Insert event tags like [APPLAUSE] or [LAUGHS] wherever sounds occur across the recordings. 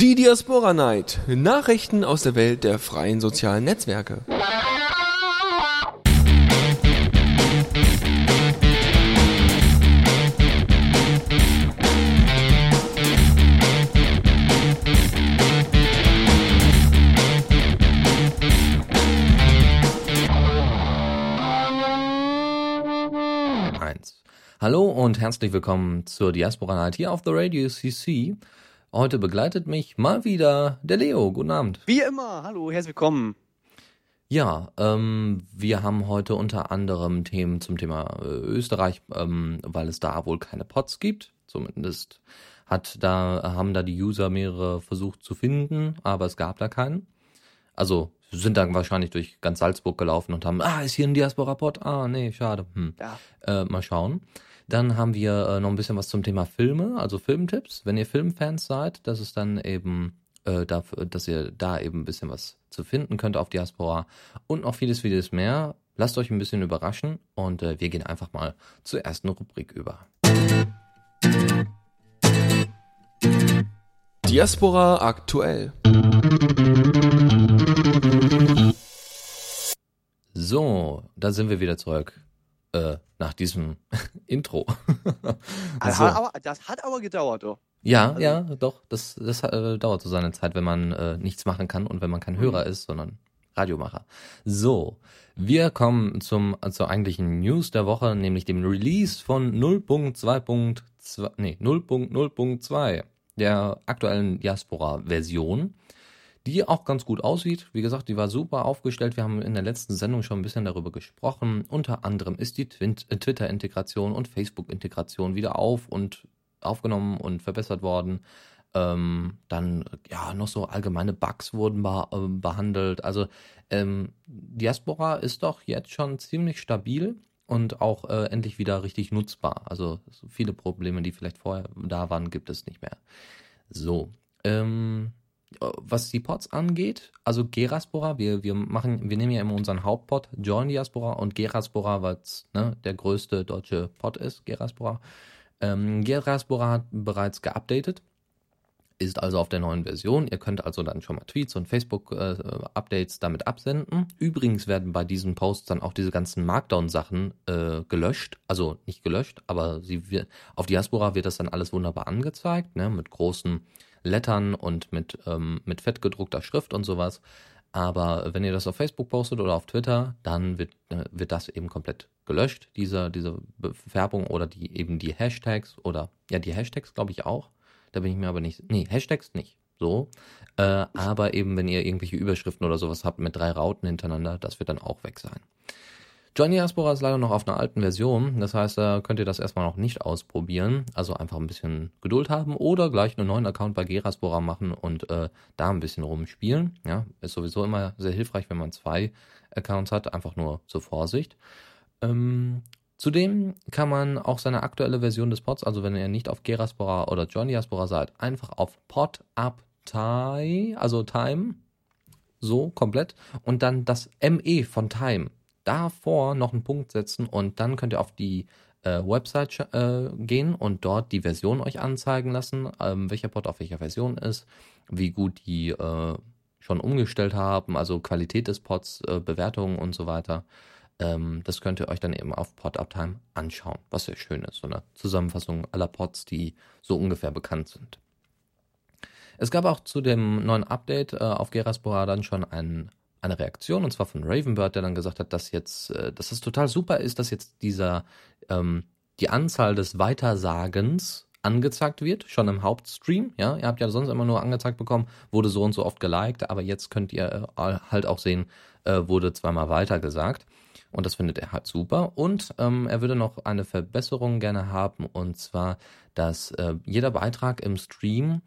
Die Diaspora Night. Nachrichten aus der Welt der freien sozialen Netzwerke. Eins. Hallo und herzlich willkommen zur Diaspora Night hier auf The Radio CC. Heute begleitet mich mal wieder der Leo. Guten Abend. Wie immer, hallo, herzlich willkommen. Ja, ähm, wir haben heute unter anderem Themen zum Thema äh, Österreich, ähm, weil es da wohl keine Pots gibt. Zumindest hat da, haben da die User mehrere versucht zu finden, aber es gab da keinen. Also sind dann wahrscheinlich durch ganz Salzburg gelaufen und haben, ah, ist hier ein Diaspora-Pod? Ah, nee, schade. Hm. Ja. Äh, mal schauen. Dann haben wir äh, noch ein bisschen was zum Thema Filme, also Filmtipps. Wenn ihr Filmfans seid, das ist dann eben äh, dafür, dass ihr da eben ein bisschen was zu finden könnt auf Diaspora und noch vieles, vieles mehr. Lasst euch ein bisschen überraschen und äh, wir gehen einfach mal zur ersten Rubrik über. Diaspora aktuell. So, da sind wir wieder zurück. Äh, nach diesem [LAUGHS] Intro. Das, [LAUGHS] So. hat aber, das hat aber gedauert, doch. Ja, Also- ja, doch. Das, das äh, dauert so seine Zeit, wenn man äh, nichts machen kann und wenn man kein Hörer ist, sondern Radiomacher. So, wir kommen zum zur eigentlichen News der Woche, nämlich dem Release von 0.2.2, nee, 0.0.2 der aktuellen Diaspora-Version, die auch ganz gut aussieht. Wie gesagt, die war super aufgestellt. Wir haben in der letzten Sendung schon ein bisschen darüber gesprochen. Unter anderem ist die äh, Twitter-Integration und Facebook-Integration wieder auf und aufgenommen und verbessert worden. Ähm, dann, ja, noch so allgemeine Bugs wurden beh- äh, behandelt. Also, ähm, Diaspora ist doch jetzt schon ziemlich stabil und auch äh, endlich wieder richtig nutzbar. Also, so viele Probleme, die vielleicht vorher da waren, gibt es nicht mehr. So, ähm, äh, was die Pods angeht, also Geraspora, wir, wir machen, wir nehmen ja immer unseren Hauptpod, Join Diaspora und Geraspora, was ne, der größte deutsche Pod ist, Geraspora. Ähm, Geraspora hat bereits geupdatet, ist also auf der neuen Version. Ihr könnt also dann schon mal Tweets und Facebook-Updates damit absenden. Übrigens werden bei diesen Posts dann auch diese ganzen Markdown-Sachen äh, gelöscht. Also nicht gelöscht, aber sie auf Diaspora wird das dann alles wunderbar angezeigt, ne, mit großen Lettern und mit, ähm, mit fett gedruckter Schrift und sowas. Aber wenn ihr das auf Facebook postet oder auf Twitter, dann wird, äh, wird das eben komplett gelöscht, diese, diese Färbung oder die eben die Hashtags oder ja, die Hashtags glaube ich auch. Da bin ich mir aber nicht. Nee, Hashtags nicht. So. Äh, aber eben, wenn ihr irgendwelche Überschriften oder sowas habt mit drei Rauten hintereinander, das wird dann auch weg sein. Johnny Diaspora ist leider noch auf einer alten Version, das heißt, da könnt ihr das erstmal noch nicht ausprobieren. Also einfach ein bisschen Geduld haben oder gleich einen neuen Account bei Geraspora machen und äh, da ein bisschen rumspielen. Ja, ist sowieso immer sehr hilfreich, wenn man zwei Accounts hat, einfach nur zur Vorsicht. Ähm, zudem kann man auch seine aktuelle Version des Pods, also wenn ihr nicht auf Geraspora oder Johnny Diaspora seid, einfach auf Pod Up Time, also Time, so komplett, und dann das ME von Time davor noch einen Punkt setzen und dann könnt ihr auf die äh, Website äh, gehen und dort die Version euch anzeigen lassen, ähm, welcher Pod auf welcher Version ist, wie gut die äh, schon umgestellt haben, also Qualität des Pods, äh, Bewertungen und so weiter. Ähm, das könnt ihr euch dann eben auf Pod Uptime anschauen, was sehr schön ist. So eine Zusammenfassung aller Pods, die so ungefähr bekannt sind. Es gab auch zu dem neuen Update äh, auf Geraspora dann schon ein, eine Reaktion, und zwar von Ravenbird, der dann gesagt hat, dass jetzt, äh, dass es total super ist, dass jetzt dieser, ähm, die Anzahl des Weitersagens angezeigt wird, schon im Hauptstream. Ja, ihr habt ja sonst immer nur angezeigt bekommen, wurde so und so oft geliked, aber jetzt könnt ihr äh, halt auch sehen, äh, wurde zweimal weitergesagt. Und das findet er halt super. Und ähm, er würde noch eine Verbesserung gerne haben, und zwar, dass äh, jeder Beitrag im Stream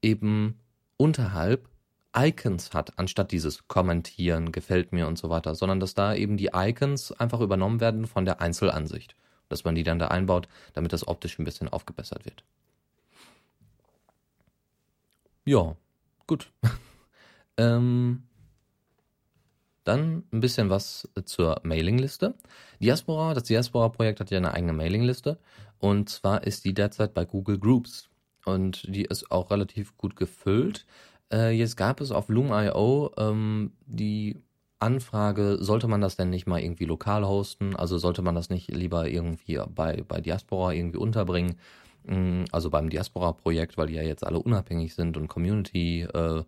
eben unterhalb Icons hat, anstatt dieses Kommentieren, gefällt mir und so weiter, sondern dass da eben die Icons einfach übernommen werden von der Einzelansicht. Dass man die dann da einbaut, damit das optisch ein bisschen aufgebessert wird. Ja, gut. [LAUGHS] ähm, dann ein bisschen was zur Mailingliste. Diaspora, das Diaspora-Projekt hat ja eine eigene Mailingliste. Und zwar ist die derzeit bei Google Groups. und die ist auch relativ gut gefüllt. Äh, jetzt gab es auf Loom.io ähm, die Anfrage, sollte man das denn nicht mal irgendwie lokal hosten? Also sollte man das nicht lieber irgendwie bei, bei Diaspora irgendwie unterbringen? Mm, Also beim Diaspora-Projekt, weil die ja jetzt alle unabhängig sind und Community äh,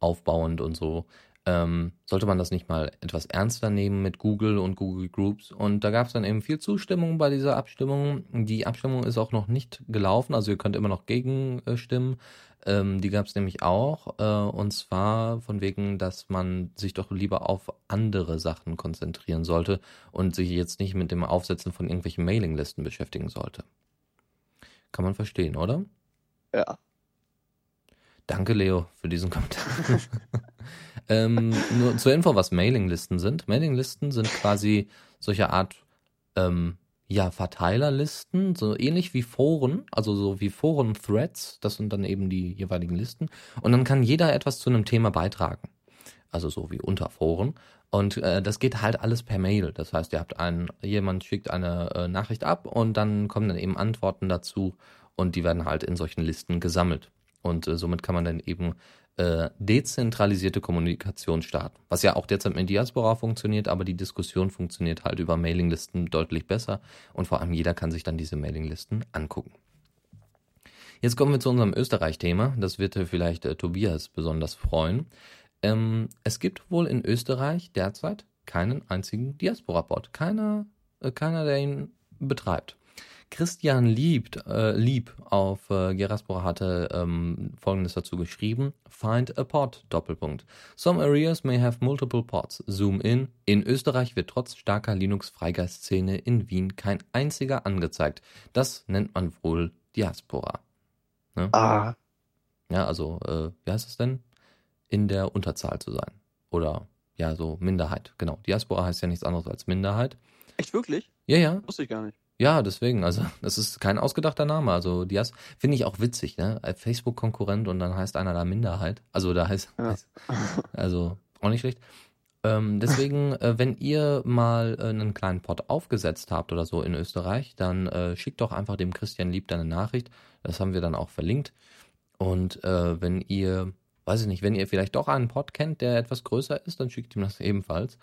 aufbauend und so. Ähm, sollte man das nicht mal etwas ernster nehmen mit Google und Google Groups? Und da gab es dann eben viel Zustimmung bei dieser Abstimmung. Die Abstimmung ist auch noch nicht gelaufen, also ihr könnt immer noch gegenstimmen. Ähm, die gab es nämlich auch, äh, und zwar von wegen, dass man sich doch lieber auf andere Sachen konzentrieren sollte und sich jetzt nicht mit dem Aufsetzen von irgendwelchen Mailinglisten beschäftigen sollte. Kann man verstehen, oder? Ja. Danke, Leo, für diesen Kommentar. [LAUGHS] ähm, nur zur Info, was Mailinglisten sind. Mailinglisten sind quasi solche Art, ähm, ja, Verteilerlisten, so ähnlich wie Foren, also so wie Foren-Threads, das sind dann eben die jeweiligen Listen. Und dann kann jeder etwas zu einem Thema beitragen. Also so wie unter Foren. Und äh, das geht halt alles per Mail. Das heißt, ihr habt einen, jemand schickt eine äh, Nachricht ab und dann kommen dann eben Antworten dazu und die werden halt in solchen Listen gesammelt. Und äh, somit kann man dann eben äh, dezentralisierte Kommunikation starten. Was ja auch derzeit mit Diaspora funktioniert, aber die Diskussion funktioniert halt über Mailinglisten deutlich besser und vor allem jeder kann sich dann diese Mailinglisten angucken. Jetzt kommen wir zu unserem Österreich-Thema. Das wird äh, vielleicht äh, Tobias besonders freuen. Ähm, es gibt wohl in Österreich derzeit keinen einzigen Diaspora-Bot. Keiner, äh, keiner, der ihn betreibt. Christian Lieb, äh, Lieb auf äh, Geraspora hatte ähm, folgendes dazu geschrieben: Find a pod, Doppelpunkt. Some areas may have multiple pods. Zoom in. In Österreich wird trotz starker Linux-Freigeist-Szene in Wien kein einziger angezeigt. Das nennt man wohl Diaspora. Ne? Ah, Ja, also, äh, wie heißt es denn? In der Unterzahl zu sein. Oder, ja, so Minderheit. Genau. Diaspora heißt ja nichts anderes als Minderheit. echt wirklich? Ja, ja. Wusste ich gar nicht. Ja, deswegen, also [LAUGHS] das ist kein ausgedachter Name. Also Dias finde ich auch witzig, ne? Facebook-Konkurrent und dann heißt einer da Minderheit. Also da heißt, Ja. heißt also auch nicht schlecht. Ähm, deswegen, [LAUGHS] äh, wenn ihr mal äh, einen kleinen Pod aufgesetzt habt oder so in Österreich, dann äh, schickt doch einfach dem Christian Lieb deine Nachricht. Das haben wir dann auch verlinkt. Und äh, wenn ihr, weiß ich nicht, wenn ihr vielleicht doch einen Pod kennt, der etwas größer ist, dann schickt ihm das ebenfalls.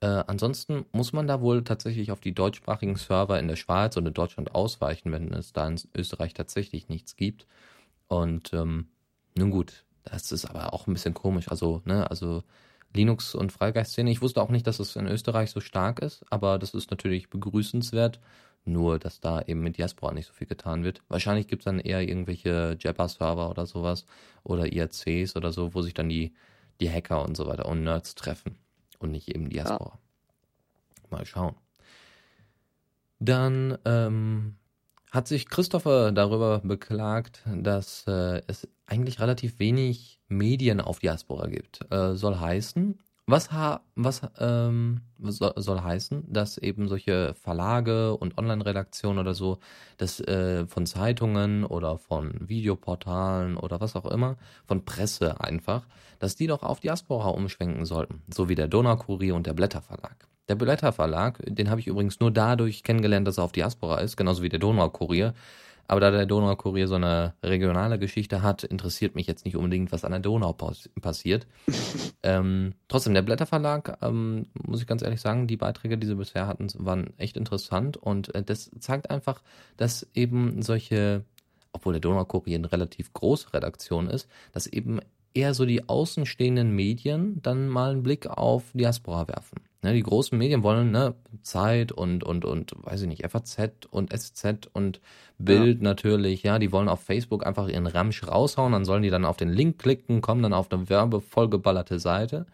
Äh, ansonsten muss man da wohl tatsächlich auf die deutschsprachigen Server in der Schweiz und in Deutschland ausweichen, wenn es da in Österreich tatsächlich nichts gibt. Und ähm, nun gut, das ist aber auch ein bisschen komisch. Also, ne, also Linux und Freigeist-Szene. Ich wusste auch nicht, dass es in Österreich so stark ist, aber das ist natürlich begrüßenswert. Nur, dass da eben mit Diaspora nicht so viel getan wird. Wahrscheinlich gibt es dann eher irgendwelche Jabber-Server oder sowas oder IRCs oder so, wo sich dann die, die Hacker und so weiter und Nerds treffen und nicht eben Diaspora. Mal schauen. Dann ähm, hat sich Christopher darüber beklagt, dass äh, es eigentlich relativ wenig Medien auf Diaspora gibt. Äh, soll heißen, was, ha was ähm, soll, soll heißen, dass eben solche Verlage und Online-Redaktionen oder so, dass äh, von Zeitungen oder von Videoportalen oder was auch immer, von Presse einfach, dass die doch auf Diaspora umschwenken sollten, so wie der Donaukurier und der Blätterverlag. Der Blätterverlag, den habe ich übrigens nur dadurch kennengelernt, dass er auf Diaspora ist, genauso wie der Donaukurier. Aber da der Donaukurier so eine regionale Geschichte hat, interessiert mich jetzt nicht unbedingt, was an der Donau pass passiert. [LAUGHS] ähm, trotzdem, der Blätterverlag, ähm, muss ich ganz ehrlich sagen, die Beiträge, die sie bisher hatten, waren echt interessant und äh, das zeigt einfach, dass eben solche, obwohl der Donaukurier eine relativ große Redaktion ist, dass eben eher so die außenstehenden Medien dann mal einen Blick auf Diaspora werfen. Ne, die großen Medien wollen ne, Zeit und, und, und, weiß ich nicht, FAZ und SZ und Bild natürlich, ja, die wollen auf Facebook einfach ihren Ramsch raushauen, dann sollen die dann auf den Link klicken, kommen dann auf eine werbevollgeballerte Seite.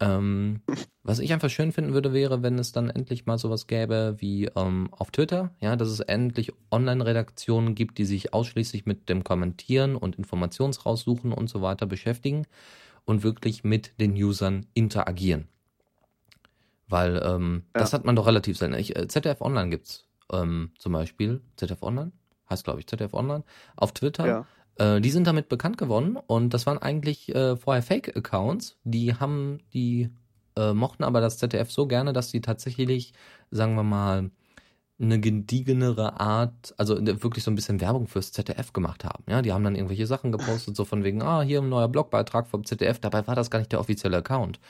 Ähm, [LAUGHS] was ich einfach schön finden würde, wäre, wenn es dann endlich mal sowas gäbe wie ähm, auf Twitter, ja, dass es endlich Online-Redaktionen gibt, die sich ausschließlich mit dem Kommentieren und Informationsraussuchen und so weiter beschäftigen und wirklich mit den Usern interagieren. Weil ähm, Ja. das hat man doch relativ selten. Ich, äh, ZDF Online gibt's ähm, zum Beispiel. ZDF Online? Heißt, glaube ich, ZDF Online. Auf Twitter. Ja. Äh, die sind damit bekannt geworden und das waren eigentlich äh, vorher Fake-Accounts. Die haben, die äh, mochten aber das ZDF so gerne, dass sie tatsächlich, sagen wir mal, eine gediegenere Art, also wirklich so ein bisschen Werbung fürs ZDF gemacht haben. Ja, die haben dann irgendwelche Sachen gepostet, so von wegen, ah, hier ein neuer Blogbeitrag vom ZDF, dabei war das gar nicht der offizielle Account.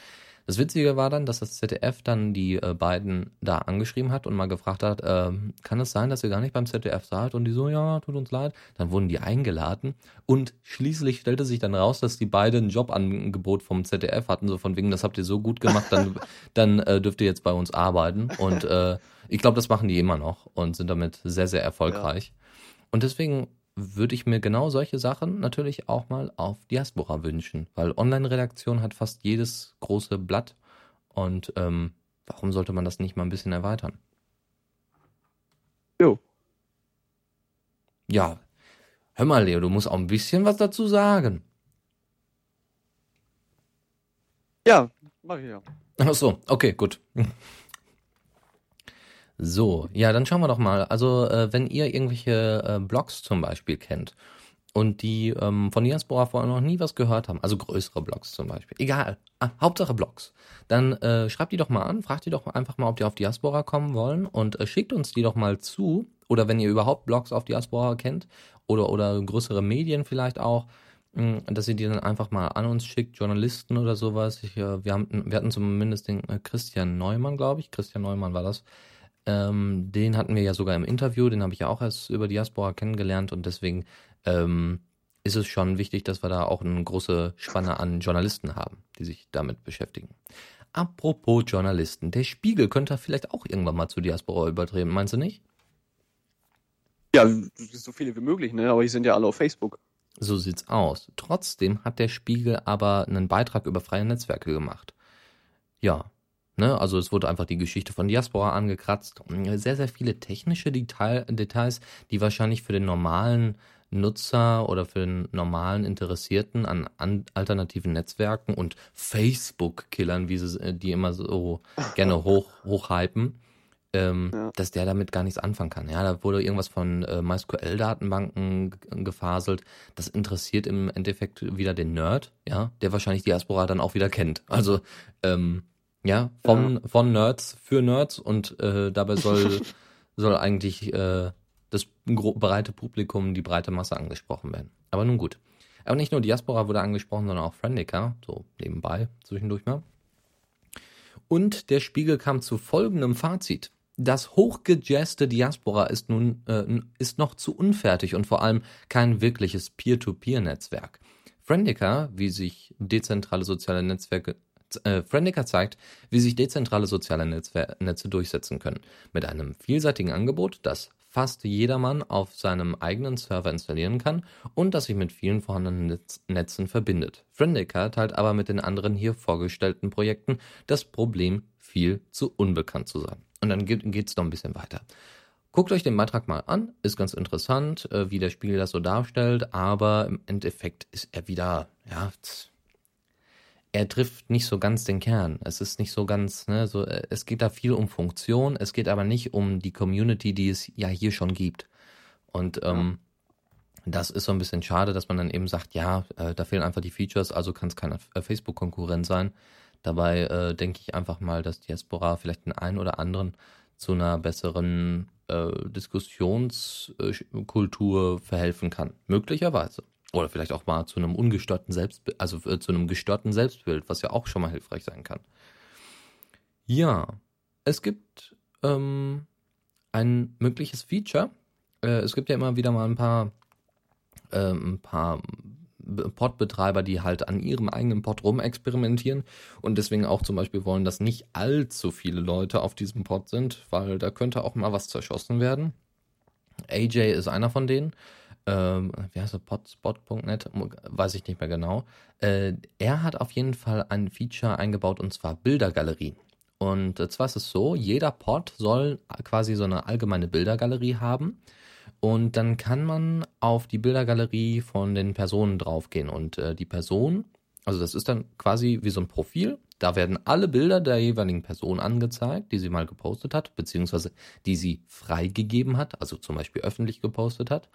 Das Witzige war dann, dass das ZDF dann die äh, beiden da angeschrieben hat und mal gefragt hat, äh, kann es sein, dass ihr gar nicht beim ZDF seid? Und die so, ja, tut uns leid. Dann wurden die eingeladen und schließlich stellte sich dann raus, dass die beiden ein Jobangebot vom ZDF hatten, so von wegen, das habt ihr so gut gemacht, dann, [LAUGHS] dann äh, dürft ihr jetzt bei uns arbeiten. Und äh, ich glaube, das machen die immer noch und sind damit sehr, sehr erfolgreich. Ja. Und deswegen würde ich mir genau solche Sachen natürlich auch mal auf Diaspora wünschen, weil Online-Redaktion hat fast jedes große Blatt und ähm, warum sollte man das nicht mal ein bisschen erweitern? Jo. Ja, hör mal, Leo, du musst auch ein bisschen was dazu sagen. Ja, mach ich ja. Ach so, okay, gut. So, ja, dann schauen wir doch mal. Also, äh, wenn ihr irgendwelche äh, Blogs zum Beispiel kennt und die ähm, von Diaspora vorher noch nie was gehört haben, also größere Blogs zum Beispiel, egal, ah, Hauptsache Blogs, dann äh, schreibt die doch mal an, fragt die doch einfach mal, ob die auf Diaspora kommen wollen und äh, schickt uns die doch mal zu. Oder wenn ihr überhaupt Blogs auf Diaspora kennt oder, oder größere Medien vielleicht auch, mh, dass ihr die dann einfach mal an uns schickt, Journalisten oder sowas. Ich, äh, wir, haben, wir hatten zumindest den äh, Christian Neumann, glaube ich. Christian Neumann war das ähm, den hatten wir ja sogar im Interview, den habe ich ja auch erst über Diaspora kennengelernt und deswegen ähm, ist es schon wichtig, dass wir da auch eine große Spanne an Journalisten haben, die sich damit beschäftigen. Apropos Journalisten, der Spiegel könnte vielleicht auch irgendwann mal zu Diaspora übertreten, meinst du nicht? Ja, so viele wie möglich, ne? Aber die sind ja alle auf Facebook. So sieht's aus. Trotzdem hat der Spiegel aber einen Beitrag über freie Netzwerke gemacht. Ja, Ne? Also es wurde einfach die Geschichte von Diaspora angekratzt. Sehr, sehr viele technische Detail, Details, die wahrscheinlich für den normalen Nutzer oder für den normalen Interessierten an, an alternativen Netzwerken und Facebook-Killern, wie sie die immer so gerne [LAUGHS] hoch, hochhypen, ähm, ja. dass der damit gar nichts anfangen kann. Ja, da wurde irgendwas von äh, MySQL-Datenbanken gefaselt. Das interessiert im Endeffekt wieder den Nerd, ja, der wahrscheinlich Diaspora dann auch wieder kennt. Also ähm, ja, von, ja. von Nerds für Nerds und äh, dabei soll, [LAUGHS] soll eigentlich äh, das breite Publikum, die breite Masse angesprochen werden. Aber nun gut. Aber nicht nur Diaspora wurde angesprochen, sondern auch Friendica, so nebenbei zwischendurch mal. Und der Spiegel kam zu folgendem Fazit. Das hochgejazzte Diaspora ist nun äh, ist noch zu unfertig und vor allem kein wirkliches Peer-to-Peer-Netzwerk. Friendica, wie sich dezentrale soziale Netzwerke äh, Friendica zeigt, wie sich dezentrale soziale Netzwer Netze durchsetzen können. Mit einem vielseitigen Angebot, das fast jedermann auf seinem eigenen Server installieren kann und das sich mit vielen vorhandenen Netz Netzen verbindet. Friendica teilt aber mit den anderen hier vorgestellten Projekten das Problem, viel zu unbekannt zu sein. Und dann geht es noch ein bisschen weiter. Guckt euch den Beitrag mal an, ist ganz interessant, äh, wie der Spiegel das so darstellt, aber im Endeffekt ist er wieder, ja, er trifft nicht so ganz den Kern. Es ist nicht so ganz, ne, so, äh, es geht da viel um Funktion, es geht aber nicht um die Community, die es ja hier schon gibt. Und ähm, das ist so ein bisschen schade, dass man dann eben sagt, ja, äh, da fehlen einfach die Features, also kann es kein äh, Facebook-Konkurrent sein. Dabei äh, denke ich einfach mal, dass Diaspora vielleicht den einen oder anderen zu einer besseren äh, Diskussionskultur verhelfen kann. Möglicherweise. Oder vielleicht auch mal zu einem ungestörten Selbstbild, also äh, zu einem gestörten Selbstbild, was ja auch schon mal hilfreich sein kann. Ja, es gibt ähm, ein mögliches Feature. Äh, es gibt ja immer wieder mal ein paar, äh, ein paar Pod-Betreiber, die halt an ihrem eigenen Pod rumexperimentieren und deswegen auch zum Beispiel wollen, dass nicht allzu viele Leute auf diesem Pod sind, weil da könnte auch mal was zerschossen werden. AJ ist einer von denen ähm, wie heißt er, potspot.net, weiß ich nicht mehr genau. Äh, er hat auf jeden Fall ein Feature eingebaut und zwar Bildergalerien. Und äh, zwar ist es so, jeder Pod soll quasi so eine allgemeine Bildergalerie haben. Und dann kann man auf die Bildergalerie von den Personen draufgehen. Und äh, die Person, also das ist dann quasi wie so ein Profil Da werden alle Bilder der jeweiligen Person angezeigt, die sie mal gepostet hat, beziehungsweise die sie freigegeben hat, also zum Beispiel öffentlich gepostet hat.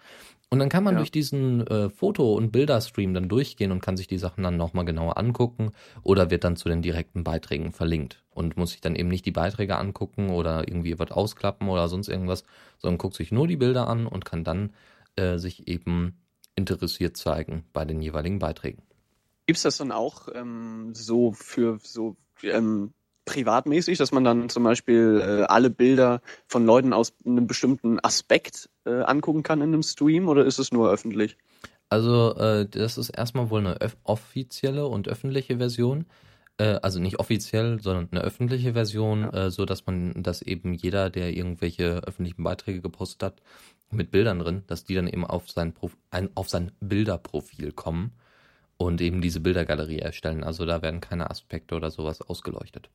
Und dann kann man Ja. durch diesen äh, Foto- und Bilderstream dann durchgehen und kann sich die Sachen dann nochmal genauer angucken oder wird dann zu den direkten Beiträgen verlinkt und muss sich dann eben nicht die Beiträge angucken oder irgendwie was ausklappen oder sonst irgendwas, sondern guckt sich nur die Bilder an und kann dann äh, sich eben interessiert zeigen bei den jeweiligen Beiträgen. Gibt's das dann auch ähm, so für so ähm, privatmäßig, dass man dann zum Beispiel äh, alle Bilder von Leuten aus einem bestimmten Aspekt äh, angucken kann in einem Stream oder ist es nur öffentlich? Also äh, das ist erstmal wohl eine offizielle und öffentliche Version. Äh, also nicht offiziell, sondern eine öffentliche Version, Ja. äh, so dass man, dass eben jeder, der irgendwelche öffentlichen Beiträge gepostet hat, mit Bildern drin, dass die dann eben auf sein, Prof ein, auf sein Bilderprofil kommen und eben diese Bildergalerie erstellen. Also da werden keine Aspekte oder sowas ausgeleuchtet.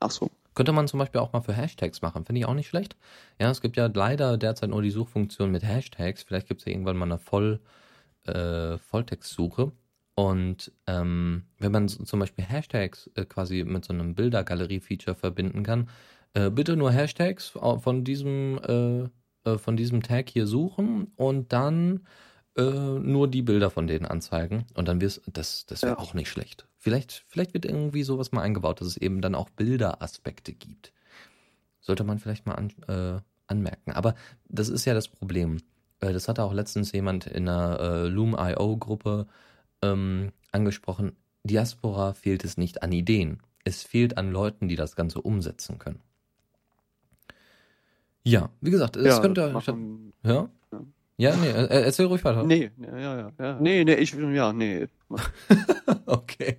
Ach so. Könnte man zum Beispiel auch mal für Hashtags machen, finde ich auch nicht schlecht. Ja, es gibt ja leider derzeit nur die Suchfunktion mit Hashtags. Vielleicht gibt es ja irgendwann mal eine Voll, äh, Volltextsuche. Und ähm, wenn man zum Beispiel Hashtags äh, quasi mit so einem Bildergalerie-Feature verbinden kann, äh, bitte nur Hashtags au- von diesem, äh, äh, von diesem Tag hier suchen und dann äh, nur die Bilder von denen anzeigen. Und dann wirst das, das wäre Ja. auch nicht schlecht. Vielleicht, vielleicht wird irgendwie sowas mal eingebaut, dass es eben dann auch Bilderaspekte gibt. Sollte man vielleicht mal an, äh, anmerken. Aber das ist ja das Problem. Äh, das hatte auch letztens jemand in einer äh, Loom.io-Gruppe ähm, angesprochen. Diaspora fehlt es nicht an Ideen. Es fehlt an Leuten, die das Ganze umsetzen können. Ja, wie gesagt, es ja, könnte. macht man, Ja? Ja. Nee, äh, erzähl ruhig weiter. nee, ja, ja, ja, ja. Nee, nee, ich ja, nee. [LAUGHS] Okay.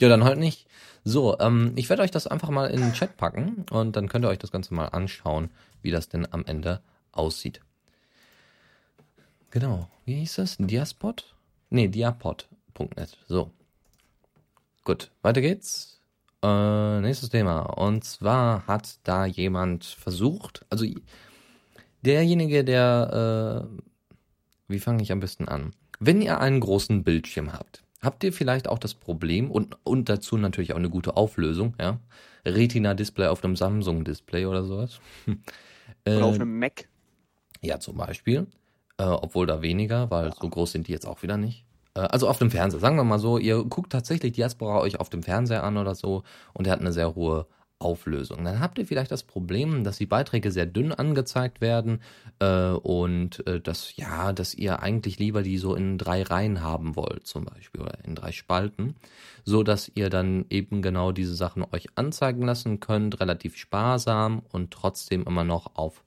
Ja, dann halt nicht. So, ähm, ich werde euch das einfach mal in den Chat packen und dann könnt ihr euch das Ganze mal anschauen, wie das denn am Ende aussieht. Genau. Wie hieß das? Diaspot? Nee, diapod.net. So. Gut, weiter geht's. Äh, nächstes Thema. Und zwar hat da jemand versucht, also derjenige, der, äh, wie fange ich am besten an? Wenn ihr einen großen Bildschirm habt, habt ihr vielleicht auch das Problem und, und dazu natürlich auch eine gute Auflösung, ja? Retina-Display auf einem Samsung-Display oder sowas. [LAUGHS] Oder auf Äh, einem Mac. ja, zum Beispiel. Äh, obwohl da weniger, weil so groß sind die jetzt auch wieder nicht. Äh, also auf dem Fernseher. Sagen wir mal so, ihr guckt tatsächlich Diaspora euch auf dem Fernseher an oder so und der hat eine sehr hohe Auflösung. Dann habt ihr vielleicht das Problem, dass die Beiträge sehr dünn angezeigt werden äh, und äh, dass ja, dass ihr eigentlich lieber die so in drei Reihen haben wollt, zum Beispiel oder in drei Spalten, so dass ihr dann eben genau diese Sachen euch anzeigen lassen könnt, relativ sparsam und trotzdem immer noch auf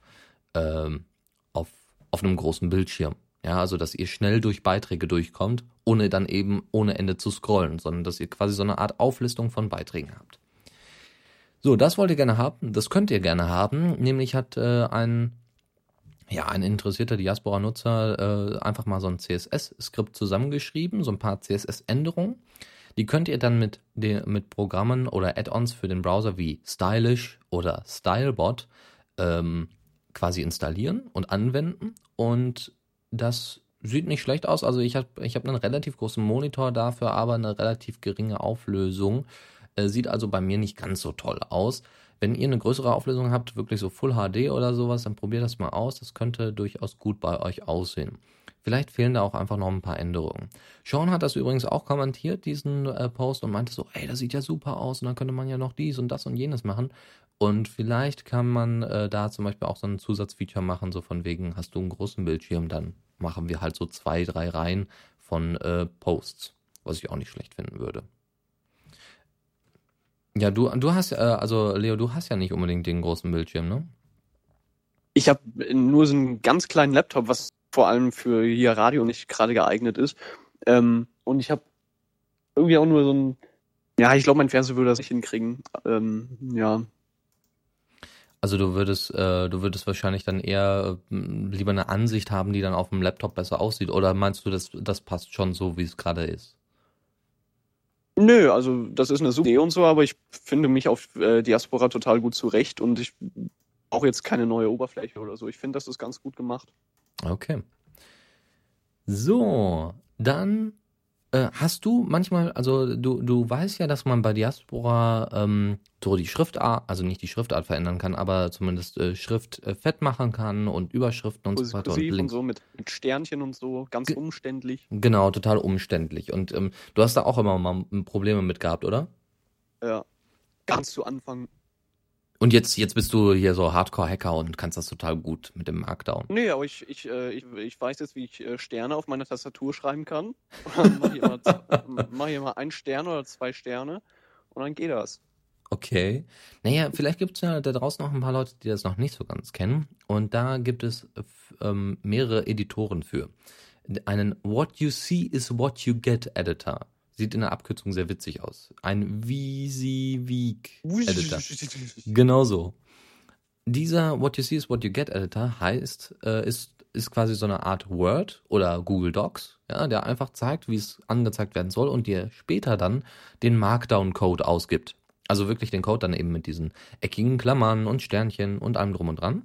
ähm, auf auf einem großen Bildschirm. Ja, also dass ihr schnell durch Beiträge durchkommt, ohne dann eben ohne Ende zu scrollen, sondern dass ihr quasi so eine Art Auflistung von Beiträgen habt. So, das wollt ihr gerne haben, das könnt ihr gerne haben. Nämlich hat äh, ein, ja, ein interessierter Diaspora-Nutzer äh, einfach mal so ein CSS-Skript zusammengeschrieben, so ein paar CSS-Änderungen. Die könnt ihr dann mit, den, mit Programmen oder Add-ons für den Browser wie Stylish oder Stylebot ähm, quasi installieren und anwenden. Und das sieht nicht schlecht aus. Also ich habe ich hab einen relativ großen Monitor dafür, aber eine relativ geringe Auflösung. Äh, sieht also bei mir nicht ganz so toll aus. Wenn ihr eine größere Auflösung habt, wirklich so Full HD oder sowas, dann probiert das mal aus. Das könnte durchaus gut bei euch aussehen. Vielleicht fehlen da auch einfach noch ein paar Änderungen. Sean hat das übrigens auch kommentiert, diesen äh, Post, und meinte so, ey, das sieht ja super aus und dann könnte man ja noch dies und das und jenes machen. Und vielleicht kann man äh, da zum Beispiel auch so ein Zusatzfeature machen, so von wegen, hast du einen großen Bildschirm, dann machen wir halt so zwei, drei Reihen von äh, Posts, was ich auch nicht schlecht finden würde. Ja, du, du hast, äh, also Leo, du hast ja nicht unbedingt den großen Bildschirm, ne? Ich habe nur so einen ganz kleinen Laptop, was vor allem für hier Radio nicht gerade geeignet ist. Ähm, und ich habe irgendwie auch nur so ein. Ja, ich glaube, mein Fernseher würde das nicht hinkriegen. Ähm, ja. Also du würdest, äh, du würdest wahrscheinlich dann eher äh, lieber eine Ansicht haben, die dann auf dem Laptop besser aussieht. Oder meinst du, das, das passt schon so, wie es gerade ist? Nö, also das ist eine super Idee und so, aber ich finde mich auf äh, Diaspora total gut zurecht und ich brauche jetzt keine neue Oberfläche oder so. Ich finde, das ist ganz gut gemacht. Okay. So, dann Äh, hast du manchmal, also du, du weißt ja, dass man bei Diaspora ähm, so die Schriftart, also nicht die Schriftart verändern kann, aber zumindest äh, Schrift äh, fett machen kann und Überschriften und so weiter. Und, Kursiv und Links. so mit, mit Sternchen und so, ganz Ge- umständlich. Genau, total umständlich. Und ähm, du hast da auch immer mal Probleme mit gehabt, oder? Ja. Ganz zu Anfang. Und jetzt, jetzt bist du hier so Hardcore-Hacker und kannst das total gut mit dem Markdown. Nee, aber ich, ich, äh, ich, ich weiß jetzt, wie ich äh, Sterne auf meiner Tastatur schreiben kann. [LAUGHS] Und dann mache ich, immer mach ich immer einen Stern oder zwei Sterne und dann geht das. Okay. Naja, vielleicht gibt es ja da draußen noch ein paar Leute, die das noch nicht so ganz kennen. Und da gibt es ähm, mehrere Editoren für. Einen What You See is What You Get Editor. Sieht in der Abkürzung sehr witzig aus. Ein VisiVeek Editor. Genau so. Dieser What You See is What You Get Editor heißt, äh, ist, ist quasi so eine Art Word oder Google Docs, ja, der einfach zeigt, wie es angezeigt werden soll und dir später dann den Markdown-Code ausgibt. Also wirklich den Code dann eben mit diesen eckigen Klammern und Sternchen und allem drum und dran.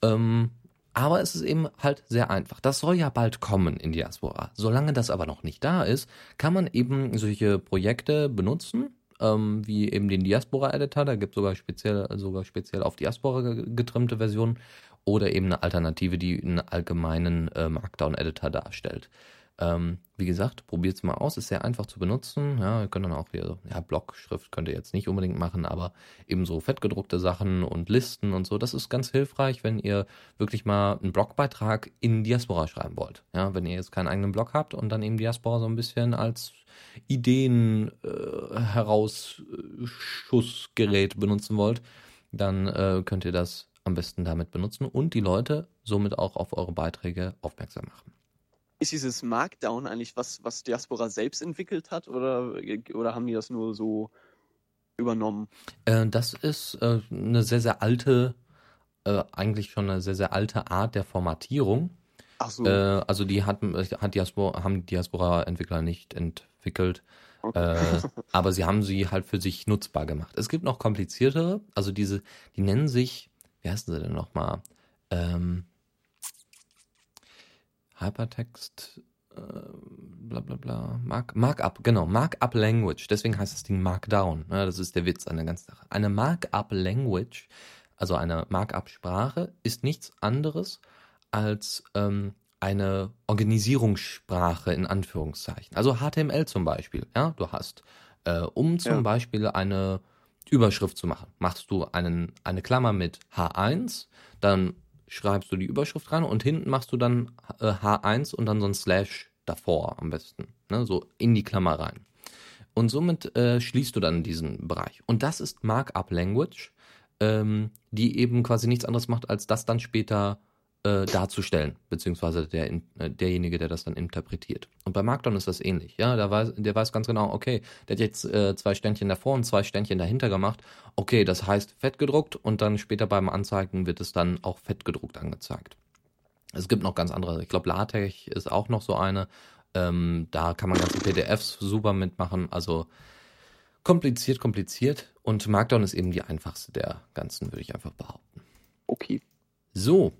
Ähm, aber es ist eben halt sehr einfach. Das soll ja bald kommen in Diaspora. Solange das aber noch nicht da ist, kann man eben solche Projekte benutzen, ähm, wie eben den Diaspora-Editor. Da gibt es sogar speziell, sogar speziell auf Diaspora ge- getrimmte Versionen. Oder eben eine Alternative, die einen allgemeinen äh, Markdown-Editor darstellt. Ähm, wie gesagt, probiert es mal aus, ist sehr einfach zu benutzen. Ja, ihr könnt dann auch hier, ja, Blockschrift könnt ihr jetzt nicht unbedingt machen, aber eben so fettgedruckte Sachen und Listen und so. Das ist ganz hilfreich, wenn ihr wirklich mal einen Blogbeitrag in Diaspora schreiben wollt. Ja, wenn ihr jetzt keinen eigenen Blog habt und dann eben Diaspora so ein bisschen als Ideen äh, herausschussgerät benutzen wollt, dann äh, könnt ihr das am besten damit benutzen und die Leute somit auch auf eure Beiträge aufmerksam machen. Ist dieses Markdown eigentlich was, was Diaspora selbst entwickelt hat oder, oder haben die das nur so übernommen? Äh, das ist äh, eine sehr, sehr alte, äh, eigentlich schon eine sehr, sehr alte Art der Formatierung. Ach so. Äh, also die hat, hat Diaspora, haben Diaspora-Entwickler nicht entwickelt, okay. äh, [LAUGHS] aber sie haben sie halt für sich nutzbar gemacht. Es gibt noch kompliziertere, also diese, die nennen sich, wie heißen sie denn nochmal? Ähm, Hypertext, äh, bla bla bla, Mark, Markup, genau, Markup Language, deswegen heißt das Ding Markdown, ja, das ist der Witz an der ganzen Sache. Eine Markup Language, also eine Markup-Sprache, ist nichts anderes als ähm, eine Organisierungssprache in Anführungszeichen. Also HTML zum Beispiel, ja, du hast, äh, um zum Ja. Beispiel eine Überschrift zu machen, machst du einen, eine Klammer mit H1, dann schreibst du die Überschrift rein und hinten machst du dann äh, H1 und dann so ein Slash davor am besten, ne, so in die Klammer rein. Und somit äh, schließt du dann diesen Bereich. Und das ist Markup Language, ähm, die eben quasi nichts anderes macht, als das dann später äh, darzustellen, beziehungsweise der, äh, derjenige, der das dann interpretiert. Und bei Markdown ist das ähnlich, ja, der weiß, der weiß ganz genau, okay, der hat jetzt äh, zwei Sternchen davor und zwei Sternchen dahinter gemacht, okay, das heißt fett gedruckt und dann später beim Anzeigen wird es dann auch fett gedruckt angezeigt. Es gibt noch ganz andere, ich glaube LaTeX ist auch noch so eine, ähm, da kann man ganze PDFs super mitmachen, also kompliziert, kompliziert und Markdown ist eben die einfachste der ganzen, würde ich einfach behaupten. okay. So,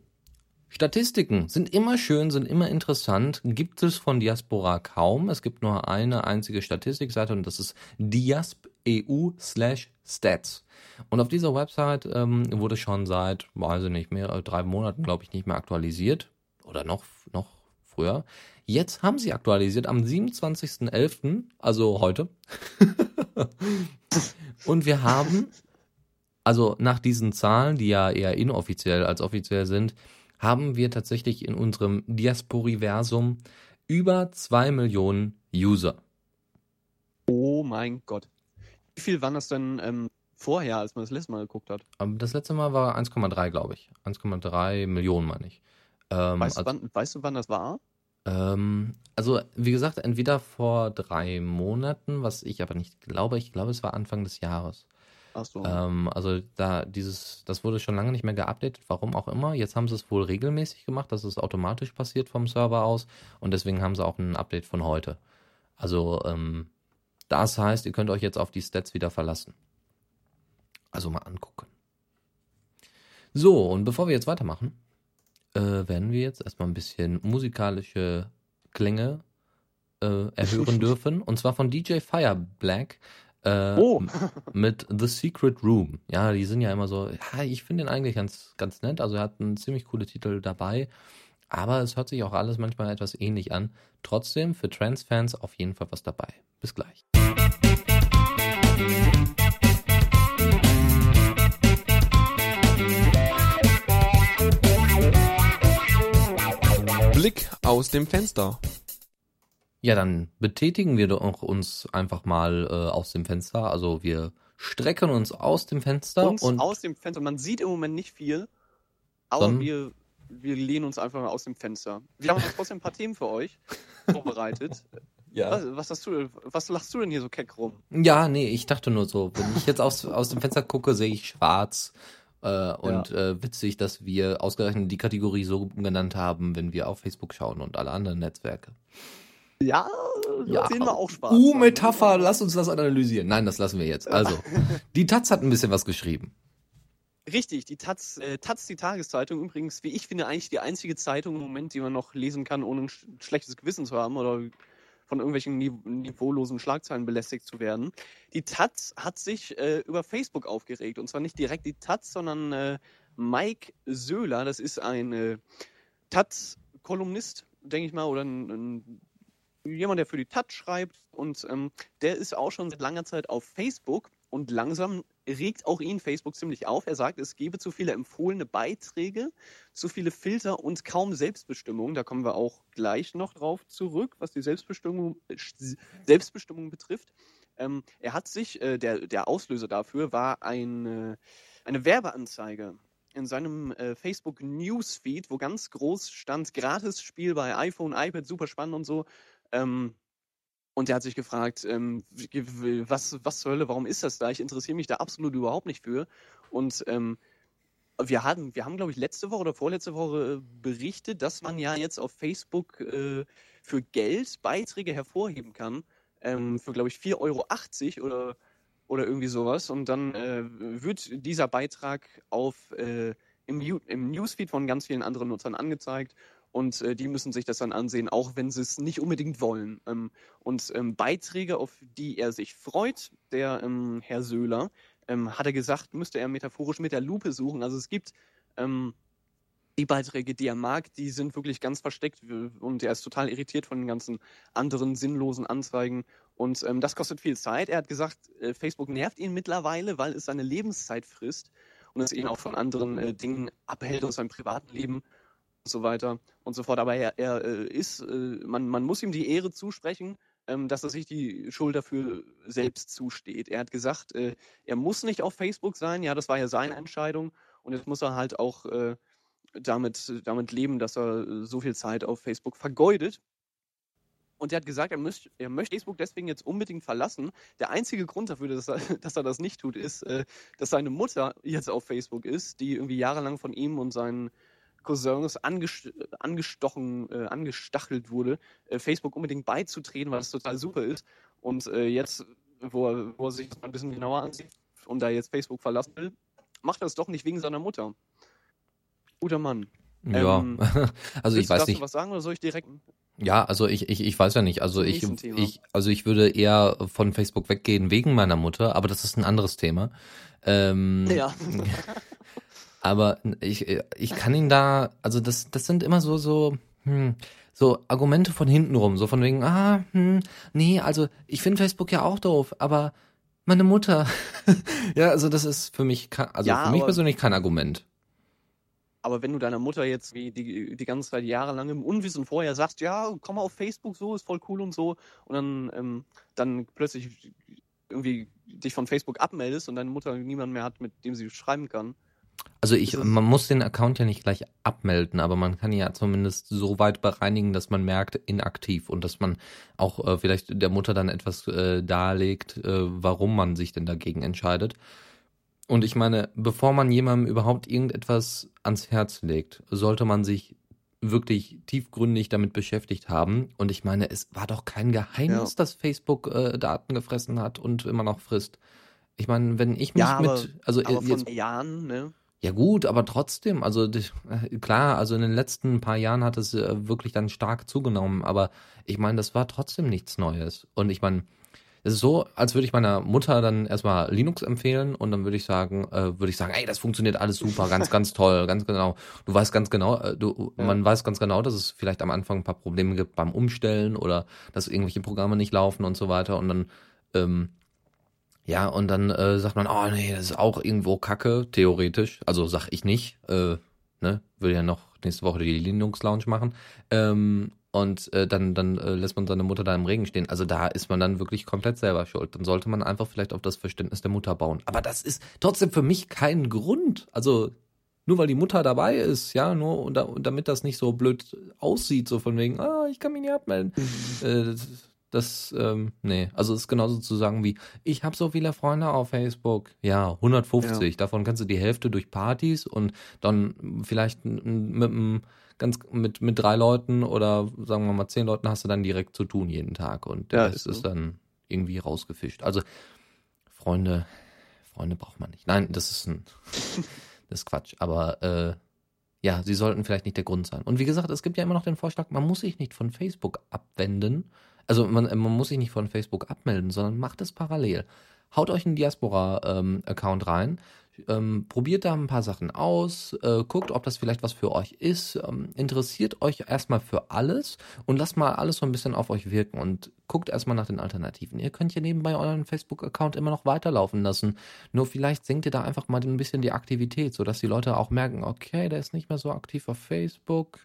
Statistiken sind immer schön, sind immer interessant. Gibt es von Diaspora kaum. Es gibt nur eine einzige Statistikseite und das ist diasp.eu slash stats. Und auf dieser Website ähm, wurde schon seit, weiß ich nicht, mehr, drei Monaten, glaube ich, nicht mehr aktualisiert. Oder noch, noch früher. Jetzt haben sie aktualisiert am 27.11., also heute. [LAUGHS] und wir haben also nach diesen Zahlen, die ja eher inoffiziell als offiziell sind, haben wir tatsächlich in unserem Diasporiversum über zwei Millionen User. Oh mein Gott. Wie viel waren das denn ähm, vorher, als man das letzte Mal geguckt hat? Aber das letzte Mal war 1,3, glaube ich. 1,3 Millionen, meine ich. Ähm, Weißt, du, also, wann, weißt du, wann das war? ähm, also, wie gesagt, entweder vor drei Monaten, was ich aber nicht glaube. Ich glaube, es war Anfang des Jahres. Ach so. Ähm, also da dieses, das wurde schon lange nicht mehr geupdatet, warum auch immer. Jetzt haben sie es wohl regelmäßig gemacht, dass es automatisch passiert vom Server aus und deswegen haben sie auch ein Update von heute. Also ähm, das heißt, ihr könnt euch jetzt auf die Stats wieder verlassen. Also mal angucken. So, und bevor wir jetzt weitermachen, äh, werden wir jetzt erstmal ein bisschen musikalische Klänge äh, erhören [LAUGHS] dürfen. Und zwar von DJ Fireblack. Äh, Oh. mit The Secret Room. Ja, die sind ja immer so, ja, ich finde ihn eigentlich ganz, ganz nett. Also er hat einen ziemlich coole Titel dabei. Aber es hört sich auch alles manchmal etwas ähnlich an. Trotzdem für Trans-Fans auf jeden Fall was dabei. Bis gleich. Blick aus dem Fenster. Ja, dann betätigen wir doch uns einfach mal äh, aus dem Fenster. Also wir strecken uns aus dem Fenster uns und aus dem Fenster. Man sieht im Moment nicht viel, aber Dann- wir, wir lehnen uns einfach mal aus dem Fenster. Wir haben trotzdem ein paar Themen für euch vorbereitet. [LAUGHS] Was, was, hast du, was lachst du denn hier so keck rum? ja, nee, ich dachte nur so, wenn ich jetzt aus, aus dem Fenster gucke, sehe ich schwarz. Äh, und äh, witzig, dass wir ausgerechnet die Kategorie so genannt haben, wenn wir auf Facebook schauen und alle anderen Netzwerke. Ja, Ja. sehen wir auch Spaß. Uh, Metapher, lass uns das analysieren. Nein, das lassen wir jetzt. Also, die Taz hat ein bisschen was geschrieben. Richtig, die Taz, äh, Taz, die Tageszeitung, übrigens, wie ich finde, eigentlich die einzige Zeitung im Moment, die man noch lesen kann, ohne ein sch schlechtes Gewissen zu haben oder von irgendwelchen nive niveaulosen Schlagzeilen belästigt zu werden. Die Taz hat sich äh, über Facebook aufgeregt. Und zwar nicht direkt die Taz, sondern äh, Mike Söhler, das ist ein äh, Taz-Kolumnist, denke ich mal, oder ein, ein, jemand, der für die Taz schreibt. Und ähm, der ist auch schon seit langer Zeit auf Facebook. Und langsam regt auch ihn Facebook ziemlich auf. Er sagt, es gebe zu viele empfohlene Beiträge, zu viele Filter und kaum Selbstbestimmung. Da kommen wir auch gleich noch drauf zurück, was die Selbstbestimmung, Selbstbestimmung betrifft. Ähm, er hat sich, äh, der, der Auslöser dafür war ein, äh, eine Werbeanzeige in seinem äh, Facebook Newsfeed, wo ganz groß stand, gratis Spiel bei iPhone, iPad, super spannend und so. Ähm, und er hat sich gefragt, ähm, was, was zur Hölle, warum ist das da? Ich interessiere mich da absolut überhaupt nicht für. Und ähm, wir haben, wir haben, glaube ich, letzte Woche oder vorletzte Woche äh, berichtet, dass man ja jetzt auf Facebook äh, für Geld Beiträge hervorheben kann. Ähm, für, glaube ich, 4,80 Euro oder, oder irgendwie sowas. Und dann äh, wird dieser Beitrag auf, äh, im, im Newsfeed von ganz vielen anderen Nutzern angezeigt. Und äh, die müssen sich das dann ansehen, auch wenn sie es nicht unbedingt wollen. Ähm, und ähm, Beiträge, auf die er sich freut, der ähm, Herr Söhler, ähm, hat er gesagt, müsste er metaphorisch mit der Lupe suchen. Also es gibt ähm, die Beiträge, die er mag, die sind wirklich ganz versteckt und er ist total irritiert von den ganzen anderen sinnlosen Anzeigen. Und ähm, das kostet viel Zeit. Er hat gesagt, äh, Facebook nervt ihn mittlerweile, weil es seine Lebenszeit frisst und es ihn auch von anderen äh, Dingen abhält aus seinem privaten Leben so weiter und so fort. Aber er, er äh, ist, äh, man, man muss ihm die Ehre zusprechen, ähm, dass er sich die Schuld dafür selbst zusteht. Er hat gesagt, äh, er muss nicht auf Facebook sein. Ja, das war ja seine Entscheidung. Und jetzt muss er halt auch damit, damit leben, dass er so viel Zeit auf Facebook vergeudet. Und er hat gesagt, er, müsst, er möchte Facebook deswegen jetzt unbedingt verlassen. Der einzige Grund dafür, dass er, [LAUGHS] dass er das nicht tut, ist, dass seine Mutter jetzt auf Facebook ist, die irgendwie jahrelang von ihm und seinen Cousins angest angestochen, äh, angestachelt wurde, äh, Facebook unbedingt beizutreten, weil es total super ist. Und äh, jetzt, wo er, wo er sich das mal ein bisschen genauer ansieht und da jetzt Facebook verlassen will, macht er es doch nicht wegen seiner Mutter. Guter Mann. Ja, Ähm, [LAUGHS] also ich weiß dazu nicht. was sagen oder soll ich direkt? Ja, also ich, ich, ich weiß ja nicht. Also ich, ich, also ich würde eher von Facebook weggehen wegen meiner Mutter, aber das ist ein anderes Thema. Ähm, Ja. [LAUGHS] Aber ich, ich kann ihn da, also das, das sind immer so, so, hm, so Argumente von hinten rum, so von wegen, ah, hm, nee, also ich finde Facebook ja auch doof, aber meine Mutter, [LAUGHS] ja, also das ist für mich, also Ja, für mich aber- persönlich kein Argument. Aber wenn du deiner Mutter jetzt wie die, die ganze Zeit jahrelang im Unwissen vorher sagst, ja, komm mal auf Facebook, so ist voll cool und so, und dann, ähm, dann plötzlich irgendwie dich von Facebook abmeldest und deine Mutter niemanden mehr hat, mit dem sie schreiben kann. Also ich, man muss den Account ja nicht gleich abmelden, aber man kann ihn ja zumindest so weit bereinigen, dass man merkt, inaktiv und dass man auch äh, vielleicht der Mutter dann etwas äh, darlegt, äh, warum man sich denn dagegen entscheidet. Und ich meine, bevor man jemandem überhaupt irgendetwas ans Herz legt, sollte man sich wirklich tiefgründig damit beschäftigt haben. Und ich meine, es war doch kein Geheimnis, Ja. dass Facebook äh, Daten gefressen hat und immer noch frisst. Ich meine, wenn ich mich Ja, aber- mit, also Aber äh, jetzt von Jahren, ne? Ja gut, aber trotzdem, also äh, klar, also in den letzten paar Jahren hat es äh, wirklich dann stark zugenommen, aber ich meine, das war trotzdem nichts Neues. Und ich meine, es ist so, als würde ich meiner Mutter dann erstmal Linux empfehlen und dann würde ich sagen, äh, würde ich sagen, ey, das funktioniert alles super, ganz, ganz toll, ganz genau. Du weißt ganz genau, äh, du, Ja. man weiß ganz genau, dass es vielleicht am Anfang ein paar Probleme gibt beim Umstellen oder dass irgendwelche Programme nicht laufen und so weiter und dann ähm, ja, und dann äh, sagt man, oh nee, das ist auch irgendwo Kacke, theoretisch. Also sag ich nicht, äh, ne, will ja noch nächste Woche die Linux Lounge machen. Ähm, und äh, dann, dann äh, lässt man seine Mutter da im Regen stehen. Also da ist man dann wirklich komplett selber schuld. Dann sollte man einfach vielleicht auf das Verständnis der Mutter bauen. Aber das ist trotzdem für mich kein Grund. Also nur weil die Mutter dabei ist, ja, nur und, da, und damit das nicht so blöd aussieht, so von wegen, ah, ich kann mich nicht abmelden. Äh, das, das, ähm, nee, also es ist genauso zu sagen wie, ich habe so viele Freunde auf Facebook. Ja, 150. Davon kannst du die Hälfte durch Partys und dann vielleicht mit einem ganz mit mit drei Leuten oder sagen wir mal zehn Leuten hast du dann direkt zu tun jeden Tag und der Ja, Rest ist so. ist dann irgendwie rausgefischt. Also Freunde, Freunde braucht man nicht. Nein, das ist ein [LAUGHS] das ist Quatsch. Aber äh, ja, sie sollten vielleicht nicht der Grund sein. Und wie gesagt, es gibt ja immer noch den Vorschlag, man muss sich nicht von Facebook abwenden. Also man, man muss sich nicht von Facebook abmelden, sondern macht es parallel. Haut euch einen Diaspora-Account rein, ähm, probiert da ein paar Sachen aus, äh, guckt, ob das vielleicht was für euch ist, ähm, interessiert euch erstmal für alles und lasst mal alles so ein bisschen auf euch wirken und guckt erstmal nach den Alternativen. Ihr könnt ja nebenbei euren Facebook-Account immer noch weiterlaufen lassen. Nur vielleicht senkt ihr da einfach mal ein bisschen die Aktivität, sodass die Leute auch merken, okay, der ist nicht mehr so aktiv auf Facebook.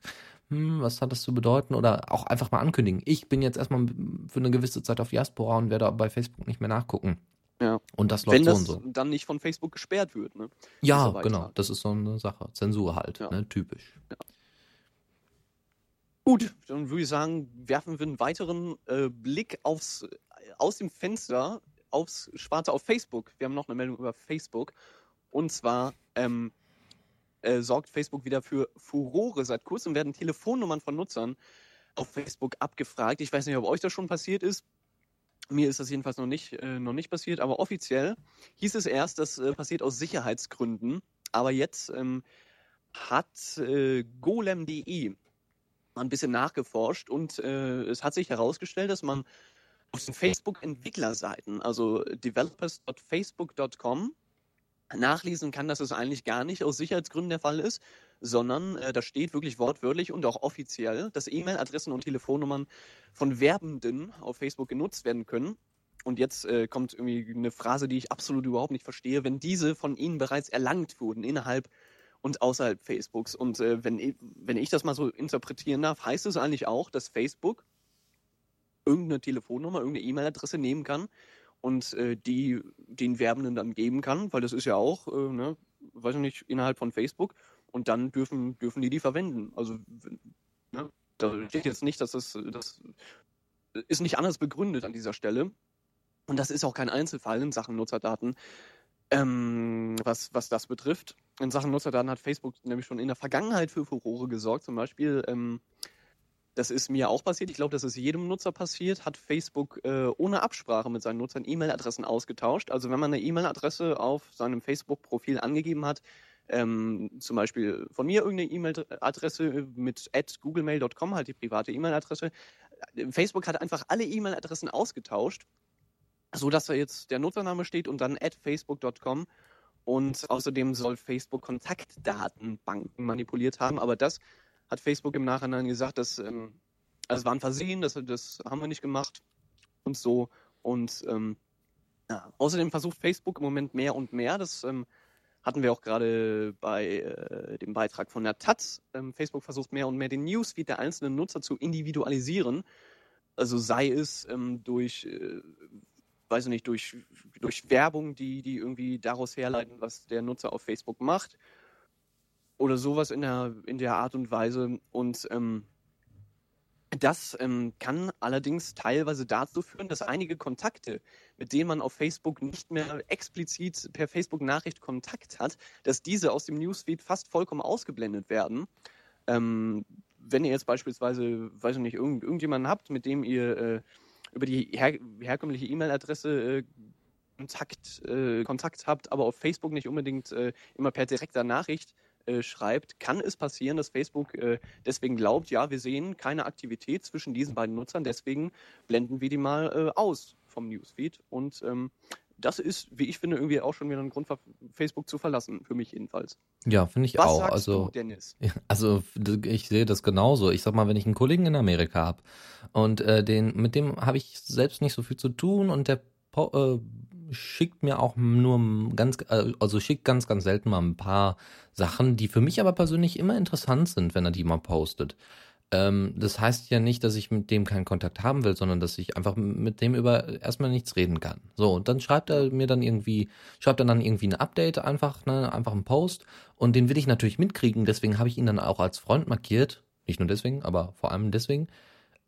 Hm, was hat das zu bedeuten? Oder auch einfach mal ankündigen. Ich bin jetzt erstmal für eine gewisse Zeit auf Diaspora und werde bei Facebook nicht mehr nachgucken. Ja. Und das läuft Wenn so das und so. dann nicht von Facebook gesperrt wird, ne? Ja, genau. Das ist so eine Sache. Zensur halt, Ja. ne? Typisch. Gut, dann würde ich sagen, werfen wir einen weiteren äh, Blick aufs, aus dem Fenster aufs Schwarze auf Facebook. Wir haben noch eine Meldung über Facebook. Und zwar ähm, äh, sorgt Facebook wieder für Furore. Seit kurzem werden Telefonnummern von Nutzern auf Facebook abgefragt. Ich weiß nicht, ob euch das schon passiert ist. Mir ist das jedenfalls noch nicht, äh, noch nicht passiert, aber offiziell hieß es erst, das äh, passiert aus Sicherheitsgründen. Aber jetzt ähm, hat äh, golem.de ein bisschen nachgeforscht und äh, es hat sich herausgestellt, dass man auf den Facebook-Entwicklerseiten, also developers.facebook.com, nachlesen kann, dass es eigentlich gar nicht aus Sicherheitsgründen der Fall ist, sondern äh, da steht wirklich wortwörtlich und auch offiziell, dass E-Mail-Adressen und Telefonnummern von Werbenden auf Facebook genutzt werden können. Und jetzt äh, kommt irgendwie eine Phrase, die ich absolut überhaupt nicht verstehe, wenn diese von ihnen bereits erlangt wurden innerhalb und außerhalb Facebooks. Und äh, wenn, wenn ich das mal so interpretieren darf, heißt es eigentlich auch, dass Facebook irgendeine Telefonnummer, irgendeine E-Mail-Adresse nehmen kann und äh, die den Werbenden dann geben kann, weil das ist ja auch, äh, ne, weiß ich nicht, innerhalb von Facebook und dann dürfen, dürfen die die verwenden. Also, ne, da steht jetzt nicht, dass das, das ist nicht anders begründet an dieser Stelle. Und das ist auch kein Einzelfall in Sachen Nutzerdaten, ähm, was, was das betrifft. In Sachen Nutzerdaten hat Facebook nämlich schon in der Vergangenheit für Furore gesorgt. Zum Beispiel, ähm, das ist mir auch passiert, ich glaube, das ist jedem Nutzer passiert, hat Facebook äh, ohne Absprache mit seinen Nutzern E-Mail-Adressen ausgetauscht. Also wenn man eine E-Mail-Adresse auf seinem Facebook-Profil angegeben hat, ähm, zum Beispiel von mir irgendeine E-Mail-Adresse mit googlemail.com, halt die private E-Mail-Adresse. Facebook hat einfach alle E-Mail-Adressen ausgetauscht, so dass da jetzt der Nutzername steht und dann at facebook.com und außerdem soll Facebook Kontaktdatenbanken manipuliert haben, aber das hat Facebook im Nachhinein gesagt, dass ähm, also war ein Versehen, das, das haben wir nicht gemacht und so und ähm, ja. außerdem versucht Facebook im Moment mehr und mehr, das ähm, hatten wir auch gerade bei äh, dem Beitrag von der Taz. Ähm, Facebook versucht mehr und mehr den Newsfeed der einzelnen Nutzer zu individualisieren. Also sei es ähm, durch, äh, weiß ich nicht, durch, durch Werbung, die, die irgendwie daraus herleiten, was der Nutzer auf Facebook macht. Oder sowas in der, in der Art und Weise. Und ähm, das ähm, kann allerdings teilweise dazu führen, dass einige Kontakte, mit denen man auf Facebook nicht mehr explizit per Facebook-Nachricht Kontakt hat, dass diese aus dem Newsfeed fast vollkommen ausgeblendet werden. Ähm, wenn ihr jetzt beispielsweise, weiß ich nicht, irgend, irgendjemanden habt, mit dem ihr äh, über die her herkömmliche E-Mail-Adresse äh, Kontakt, äh, Kontakt habt, aber auf Facebook nicht unbedingt äh, immer per direkter Nachricht äh, schreibt, kann es passieren, dass Facebook äh, deswegen glaubt, ja, wir sehen keine Aktivität zwischen diesen beiden Nutzern, deswegen blenden wir die mal äh, aus vom Newsfeed. Und ähm, das ist, wie ich finde, irgendwie auch schon wieder ein Grund, Facebook zu verlassen, für mich jedenfalls. Ja, finde ich Was auch. sagst Also du, Dennis? [LAUGHS] Also ich sehe das genauso. Ich sag mal, wenn ich einen Kollegen in Amerika habe und äh, den mit dem habe ich selbst nicht so viel zu tun und der po äh, schickt mir auch nur ganz äh, also schickt ganz ganz selten mal ein paar Sachen, die für mich aber persönlich immer interessant sind, wenn er die mal postet. Ähm, das heißt ja nicht, dass ich mit dem keinen Kontakt haben will, sondern dass ich einfach mit dem über erstmal nichts reden kann. So, und dann schreibt er mir dann irgendwie, schreibt er dann irgendwie ein Update einfach, ne, einfach einen Post und den will ich natürlich mitkriegen, deswegen habe ich ihn dann auch als Freund markiert. Nicht nur deswegen, aber vor allem deswegen.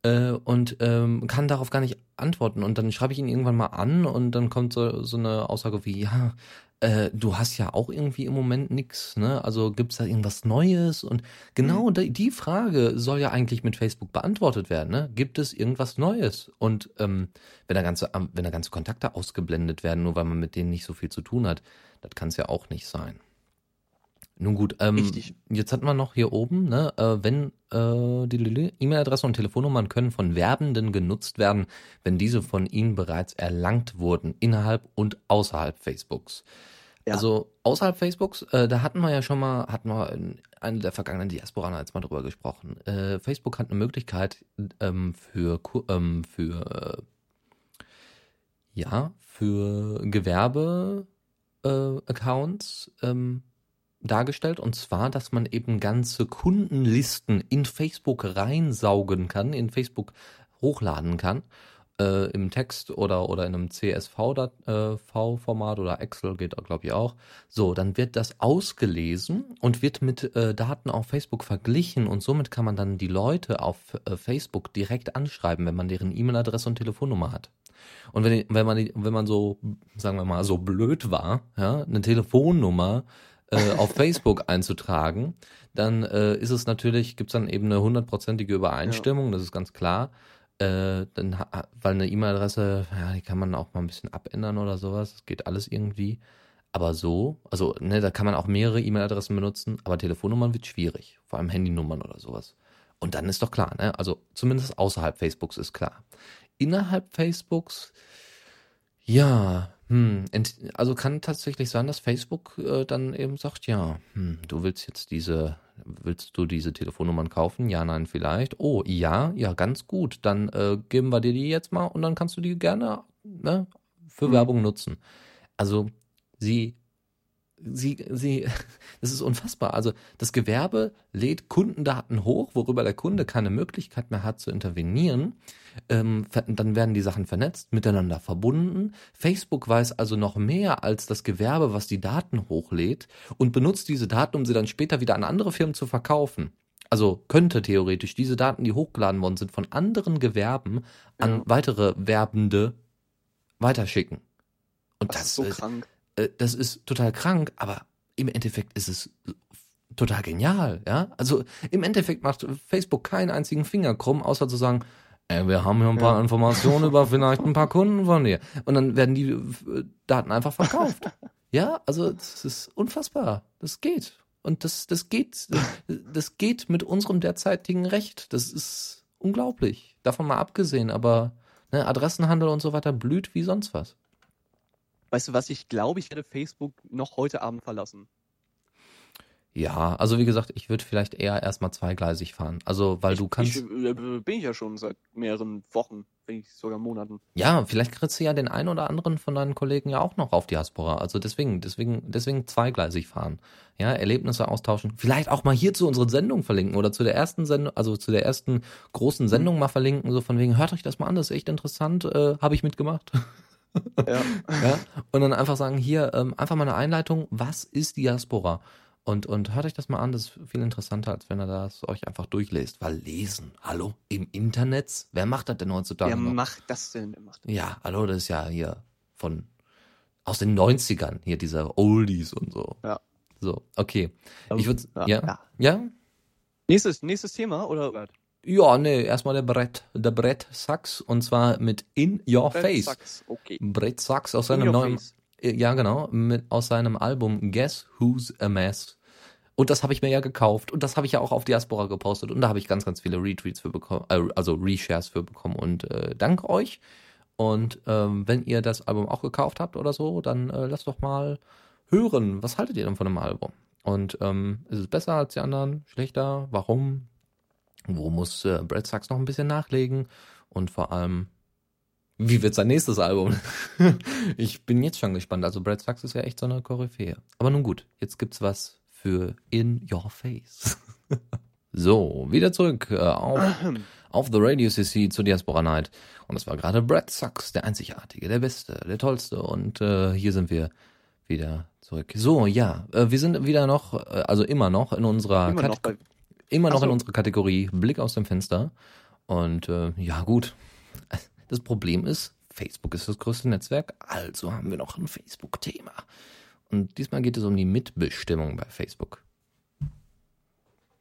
Äh, und ähm, kann darauf gar nicht antworten. Und dann schreibe ich ihn irgendwann mal an und dann kommt so, so eine Aussage wie, ja, äh, du hast ja auch irgendwie im Moment nix, ne? Also gibt's da irgendwas Neues? Und genau die, die Frage soll ja eigentlich mit Facebook beantwortet werden, ne? Gibt es irgendwas Neues? Und ähm, wenn da ganze, wenn da ganze Kontakte ausgeblendet werden, nur weil man mit denen nicht so viel zu tun hat, das kann es ja auch nicht sein. Nun gut, ähm, Richtig. jetzt hatten wir noch hier oben, ne, äh, wenn äh, die Lili- E-Mail-Adresse und Telefonnummern können von Werbenden genutzt werden, wenn diese von ihnen bereits erlangt wurden, innerhalb und außerhalb Facebooks. Ja. Also außerhalb Facebooks, äh, da hatten wir ja schon mal, hatten wir in einer der vergangenen Diasporaner jetzt mal drüber gesprochen. Äh, Facebook hat eine Möglichkeit ähm, für ähm, für äh, ja für Gewerbe äh, ähm, dargestellt und zwar, dass man eben ganze Kundenlisten in Facebook reinsaugen kann, in Facebook hochladen kann, äh, im Text oder oder in einem CSV-Format oder Excel geht, glaube ich auch. So, dann wird das ausgelesen und wird mit äh, Daten auf Facebook verglichen und somit kann man dann die Leute auf äh, Facebook direkt anschreiben, wenn man deren E-Mail-Adresse und Telefonnummer hat. Und wenn, wenn man wenn man so, sagen wir mal, so blöd war, ja, eine Telefonnummer äh, auf Facebook einzutragen, dann äh, ist es natürlich, gibt's dann eben eine hundertprozentige Übereinstimmung, das ist ganz klar. Äh, dann, weil eine E-Mail-Adresse, ja, die kann man auch mal ein bisschen abändern oder sowas. Das geht alles irgendwie. Aber so, also, ne, da kann man auch mehrere E-Mail-Adressen benutzen, aber Telefonnummern wird schwierig. Vor allem Handynummern oder sowas. Und dann ist doch klar, ne? Also zumindest außerhalb Facebooks ist klar. Innerhalb Facebooks, ja, hm, also kann tatsächlich sein, dass Facebook äh, dann eben sagt, ja, hm, du willst jetzt diese, willst du diese Telefonnummern kaufen? Ja, nein, vielleicht. Oh, ja, ja, ganz gut. Dann äh, geben wir dir die jetzt mal und dann kannst du die gerne ne, für Mhm. Werbung nutzen. Also sie, sie, sie, [LAUGHS] das ist unfassbar. Also das Gewerbe lädt Kundendaten hoch, worüber der Kunde keine Möglichkeit mehr hat zu intervenieren. Ähm, dann werden die Sachen vernetzt, miteinander verbunden. Facebook weiß also noch mehr als das Gewerbe, was die Daten hochlädt und benutzt diese Daten, um sie dann später wieder an andere Firmen zu verkaufen. Also könnte theoretisch diese Daten, die hochgeladen worden sind, von anderen Gewerben an Ja. weitere Werbende weiterschicken. Und Das, das, ist so äh, krank. Äh, das ist total krank, aber im Endeffekt ist es total genial, ja? Also im Endeffekt macht Facebook keinen einzigen Finger krumm, außer zu sagen, ey, wir haben hier ein paar Ja. Informationen über [LAUGHS] vielleicht ein paar Kunden von dir. Und dann werden die äh, Daten einfach verkauft. ja, also das ist unfassbar. Das geht. Und das, das geht, das geht mit unserem derzeitigen Recht. Das ist unglaublich. Davon mal abgesehen, aber ne, Adressenhandel und so weiter blüht wie sonst was. Weißt du was, ich glaube, ich werde Facebook noch heute Abend verlassen. Ja, also wie gesagt, ich würde vielleicht eher erstmal zweigleisig fahren. Also, weil du kannst. Ich, bin ich ja schon seit mehreren Wochen, wenn nicht sogar Monaten. ja, vielleicht kriegst du ja den einen oder anderen von deinen Kollegen ja auch noch auf Diaspora. Also deswegen, deswegen, deswegen zweigleisig fahren. Ja, Erlebnisse austauschen. Vielleicht auch mal hier zu unseren Sendungen verlinken oder zu der ersten Sendung, also zu der ersten großen Sendung mal verlinken, so von wegen, hört euch das mal an, das ist echt interessant, äh, habe ich mitgemacht. [LAUGHS] Ja. [LAUGHS] ja, und dann einfach sagen, hier, ähm, einfach mal eine Einleitung, was ist Diaspora? Und, und hört euch das mal an, das ist viel interessanter, als wenn ihr das euch einfach durchlest. Weil lesen, hallo, im Internet, wer macht das denn heutzutage Wer noch? macht das denn? Wer macht das? Ja, hallo, das ist ja hier von, aus den 90ern, hier diese Oldies und so. Ja. So, okay. Ich würde, Ja, ja, ja. ja, Nächstes, nächstes Thema oder? Ja, nee, erstmal der Brett, der Brett Sachs und zwar mit In Your Face. Sachs, okay. Brett Sachs aus In seinem neuen, Face. ja genau, mit, aus seinem Album Guess Who's a Mess. Und das habe ich mir ja gekauft und das habe ich ja auch auf Diaspora gepostet und da habe ich ganz, ganz viele Retweets für bekommen, äh, also Reshares für bekommen und äh, danke euch. Und ähm, wenn ihr das Album auch gekauft habt oder so, dann äh, lasst doch mal hören, was haltet ihr denn von dem Album? Und ähm, ist es besser als die anderen? Schlechter? Warum? Wo muss äh, Brad Sachs noch ein bisschen nachlegen? Und vor allem, wie wird sein nächstes Album? [LAUGHS] ich bin jetzt schon gespannt. Also Brad Sachs ist ja echt so eine Koryphäe. Aber nun gut, jetzt gibt's was für In Your Face. [LAUGHS] so, wieder zurück äh, auf, [CLEARS THROAT] auf The Radio CC zur Diaspora Night. Und das war gerade Brad Sachs, der Einzigartige, der Beste, der Tollste. Und äh, hier sind wir wieder zurück. So, ja, äh, wir sind wieder noch, äh, also immer noch in unserer Immer noch Kate- bei, immer noch so. in unserer Kategorie Blick aus dem Fenster. Und äh, ja, gut. [LAUGHS] Das Problem ist, Facebook ist das größte Netzwerk, also haben wir noch ein Facebook-Thema. Und diesmal geht es um die Mitbestimmung bei Facebook.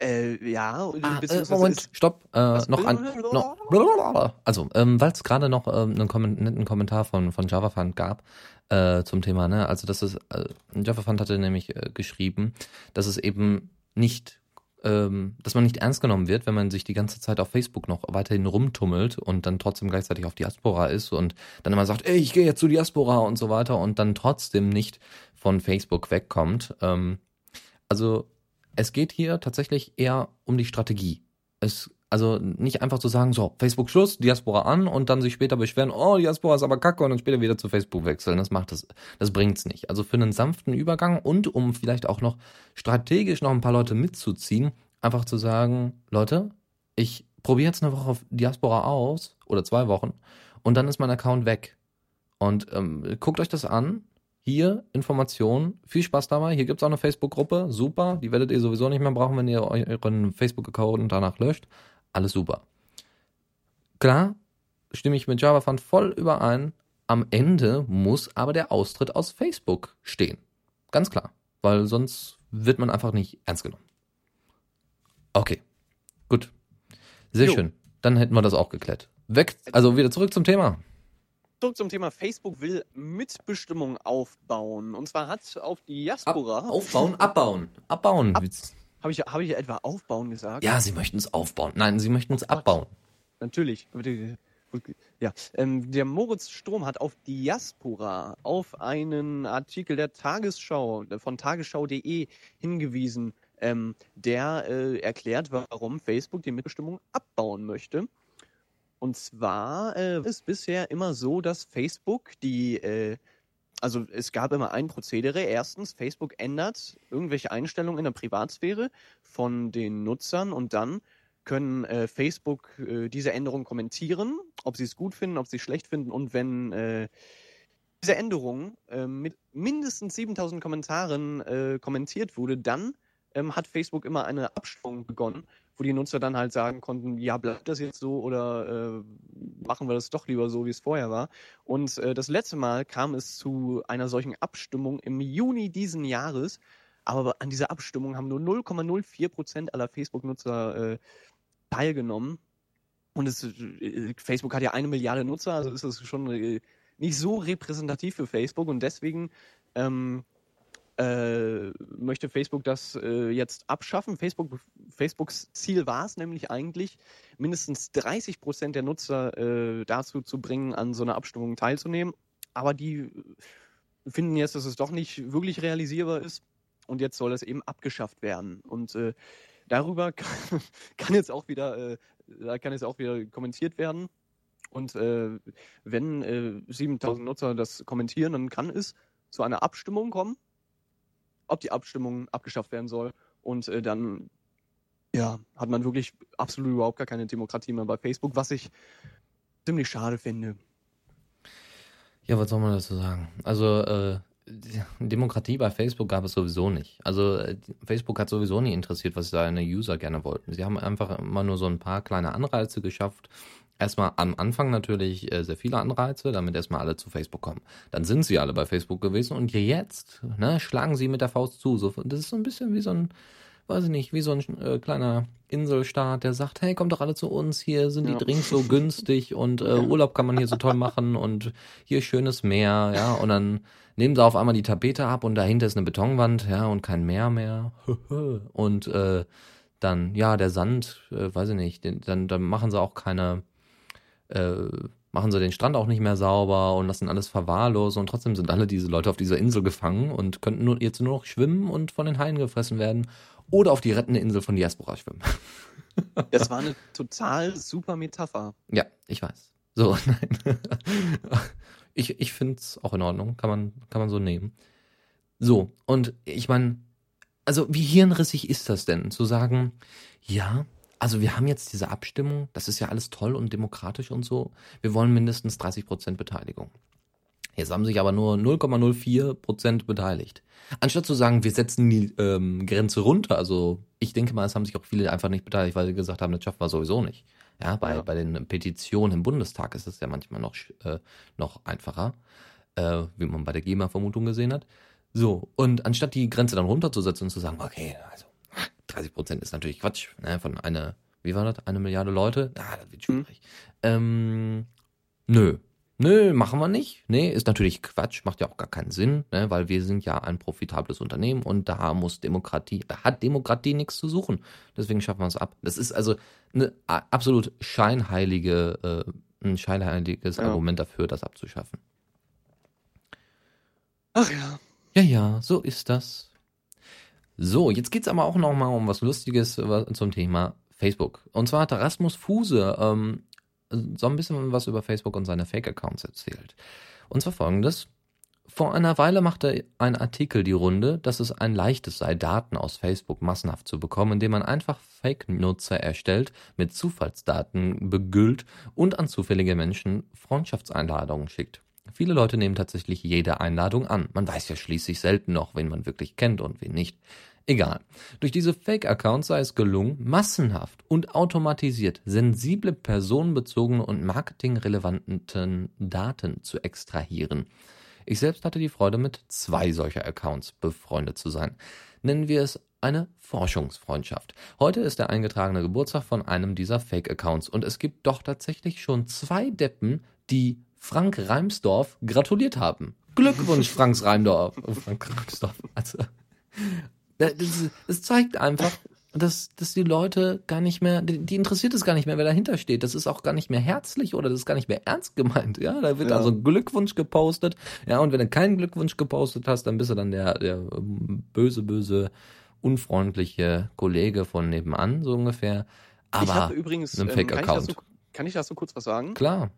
äh, ja, Ah, äh, Moment, stopp. Äh, noch ein, noch, also, ähm, weil es gerade noch ähm, einen Kommen- netten Kommentar von, von JavaFund gab äh, zum Thema, ne? Also, das ist, äh, JavaFund hatte nämlich äh, geschrieben, dass es eben nicht, ähm, dass man nicht ernst genommen wird, wenn man sich die ganze Zeit auf Facebook noch weiterhin rumtummelt und dann trotzdem gleichzeitig auf Diaspora ist und dann immer sagt, ey, ich gehe jetzt zu Diaspora und so weiter und dann trotzdem nicht von Facebook wegkommt. Ähm, also es geht hier tatsächlich eher um die Strategie. Es, also nicht einfach zu sagen, so, Facebook Schluss, Diaspora an und dann sich später beschweren, oh, Diaspora ist aber kacke und dann später wieder zu Facebook wechseln. Das macht das, das bringt's nicht. Also für einen sanften Übergang und um vielleicht auch noch strategisch noch ein paar Leute mitzuziehen, einfach zu sagen, Leute, ich probiere jetzt eine Woche auf Diaspora aus oder zwei Wochen und dann ist mein Account weg. Und ähm, guckt euch das an. Hier Informationen, viel Spaß dabei. Hier gibt's auch eine Facebook-Gruppe, super. Die werdet ihr sowieso nicht mehr brauchen, wenn ihr euren Facebook-Account danach löscht. Alles super. Klar, stimme ich mit JavaFund voll überein. Am Ende muss aber der Austritt aus Facebook stehen. Ganz klar. Weil sonst wird man einfach nicht ernst genommen. Okay. Gut. Sehr Jo. schön. Dann hätten wir das auch geklärt. Weg, also wieder zurück zum Thema. Zurück zum Thema Facebook will Mitbestimmung aufbauen. Und zwar hat auf Diaspora. Aufbauen, abbauen. Abbauen. Ab- Habe ich, hab ich etwa aufbauen gesagt? Ja, sie möchten es aufbauen. Nein, sie möchten es Oh abbauen. Natürlich. Ja, ähm, der Moritz Strom hat auf Diaspora auf einen Artikel der Tagesschau von tagesschau.de hingewiesen, ähm, der äh, erklärt, warum Facebook die Mitbestimmung abbauen möchte. Und zwar äh, ist bisher immer so, dass Facebook die, äh, also es gab immer ein Prozedere. Erstens, Facebook ändert irgendwelche Einstellungen in der Privatsphäre von den Nutzern und dann können äh, Facebook äh, diese Änderung kommentieren, ob sie es gut finden, ob sie es schlecht finden und wenn äh, diese Änderung äh, mit mindestens 7000 Kommentaren äh, kommentiert wurde, dann ähm, hat Facebook immer eine Abstimmung begonnen, wo die Nutzer dann halt sagen konnten, ja, bleibt das jetzt so oder äh, machen wir das doch lieber so, wie es vorher war. Und äh, das letzte Mal kam es zu einer solchen Abstimmung im Juni diesen Jahres, aber an dieser Abstimmung haben nur 0,04 Prozent aller Facebook-Nutzer äh, teilgenommen. Und es, äh, Facebook hat ja eine Milliarde Nutzer, also ist das schon äh, nicht so repräsentativ für Facebook und deswegen ähm, äh, möchte Facebook das äh, jetzt abschaffen. Facebook, Facebooks Ziel war es nämlich eigentlich, mindestens 30 Prozent der Nutzer äh, dazu zu bringen, an so einer Abstimmung teilzunehmen. Aber die finden jetzt, dass es doch nicht wirklich realisierbar ist und jetzt soll es eben abgeschafft werden. Und äh, darüber kann, [LAUGHS] kann jetzt auch wieder, äh, da kann jetzt auch wieder kommentiert werden. Und äh, wenn äh, 7000 Nutzer das kommentieren, dann kann es zu einer Abstimmung kommen, ob die Abstimmung abgeschafft werden soll. Und äh, dann ja, hat man wirklich absolut überhaupt gar keine Demokratie mehr bei Facebook, was ich ziemlich schade finde. Ja, was soll man dazu sagen? Also, äh, Demokratie bei Facebook gab es sowieso nicht. Also, äh, Facebook hat sowieso nie interessiert, was seine User gerne wollten. Sie haben einfach immer nur so ein paar kleine Anreize geschafft. Erstmal am Anfang natürlich äh, sehr viele Anreize, damit erstmal alle zu Facebook kommen. Dann sind sie alle bei Facebook gewesen und jetzt ne, schlagen sie mit der Faust zu. So, das ist so ein bisschen wie so ein weiß ich nicht, wie so ein äh, kleiner Inselstaat, der sagt, hey, kommt doch alle zu uns, hier sind Ja. die Drinks so günstig und äh, Urlaub kann man hier so toll machen und hier schönes Meer, ja, und dann nehmen sie auf einmal die Tapete ab und dahinter ist eine Betonwand, ja, und kein Meer mehr. [LAUGHS] und äh, dann, ja, der Sand, äh, weiß ich nicht, den, dann, dann machen sie auch keine, äh, machen sie den Strand auch nicht mehr sauber und lassen alles verwahrlosen und trotzdem sind alle diese Leute auf dieser Insel gefangen und könnten nur, jetzt nur noch schwimmen und von den Haien gefressen werden oder auf die rettende Insel von Diaspora schwimmen. [LAUGHS] Das war eine total super Metapher. Ja, ich weiß. So, [LAUGHS] nein. Ich, ich finde es auch in Ordnung. Kann man, kann man so nehmen. So, und ich meine, also wie hirnrissig ist das denn, zu sagen, ja, also wir haben jetzt diese Abstimmung, das ist ja alles toll und demokratisch und so. Wir wollen mindestens 30 Prozent Beteiligung. Jetzt haben sich aber nur 0,04 Prozent beteiligt. Anstatt zu sagen, wir setzen die ähm, Grenze runter, also ich denke mal, es haben sich auch viele einfach nicht beteiligt, weil sie gesagt haben, das schaffen wir sowieso nicht. Ja, bei, Ja. bei den Petitionen im Bundestag ist es ja manchmal noch, äh, noch einfacher, äh, wie man bei der GEMA-Vermutung gesehen hat. So, und anstatt die Grenze dann runterzusetzen und zu sagen, okay, also 30 Prozent ist natürlich Quatsch, ne, von einer, wie war das, eine Milliarde Leute? Ah, das wird schwierig. Ähm, nö. Nö, machen wir nicht. Nee, ist natürlich Quatsch, macht ja auch gar keinen Sinn, ne, weil wir sind ja ein profitables Unternehmen und da muss Demokratie, da hat Demokratie nichts zu suchen. Deswegen schaffen wir es ab. Das ist also eine absolut scheinheilige, äh, ein scheinheiliges Ja. Argument dafür, das abzuschaffen. Ach ja. Ja, ja, so ist das. So, jetzt geht's aber auch noch mal um was Lustiges äh, zum Thema Facebook. Und zwar hat Rasmus Fuse ähm, so ein bisschen was über Facebook und seine Fake-Accounts erzählt. Und zwar folgendes. Vor einer Weile machte ein Artikel die Runde, dass es ein leichtes sei, Daten aus Facebook massenhaft zu bekommen, indem man einfach Fake-Nutzer erstellt, mit Zufallsdaten begüllt und an zufällige Menschen Freundschaftseinladungen schickt. Viele Leute nehmen tatsächlich jede Einladung an. Man weiß ja schließlich selten noch, wen man wirklich kennt und wen nicht. Egal. Durch diese Fake-Accounts sei es gelungen, massenhaft und automatisiert sensible, personenbezogene und marketingrelevanten Daten zu extrahieren. Ich selbst hatte die Freude, mit zwei solcher Accounts befreundet zu sein. Nennen wir es eine Forschungsfreundschaft. Heute ist der eingetragene Geburtstag von einem dieser Fake-Accounts und es gibt doch tatsächlich schon zwei Deppen, die Frank Reimsdorf gratuliert haben. Glückwunsch, Frank Reimdorf. Oh, Frank Reimsdorf. Also, das, das zeigt einfach, dass, dass die Leute gar nicht mehr, die, die interessiert es gar nicht mehr, wer dahinter steht. Das ist auch gar nicht mehr herzlich oder das ist gar nicht mehr ernst gemeint. Ja, da wird Ja. also Glückwunsch gepostet. Ja, und wenn du keinen Glückwunsch gepostet hast, dann bist du dann der, der böse, böse, unfreundliche Kollege von nebenan, so ungefähr. ich habe Aber übrigens, einem ähm, kann, ich Fake-Account. dazu, kann ich dazu kurz was sagen? klar.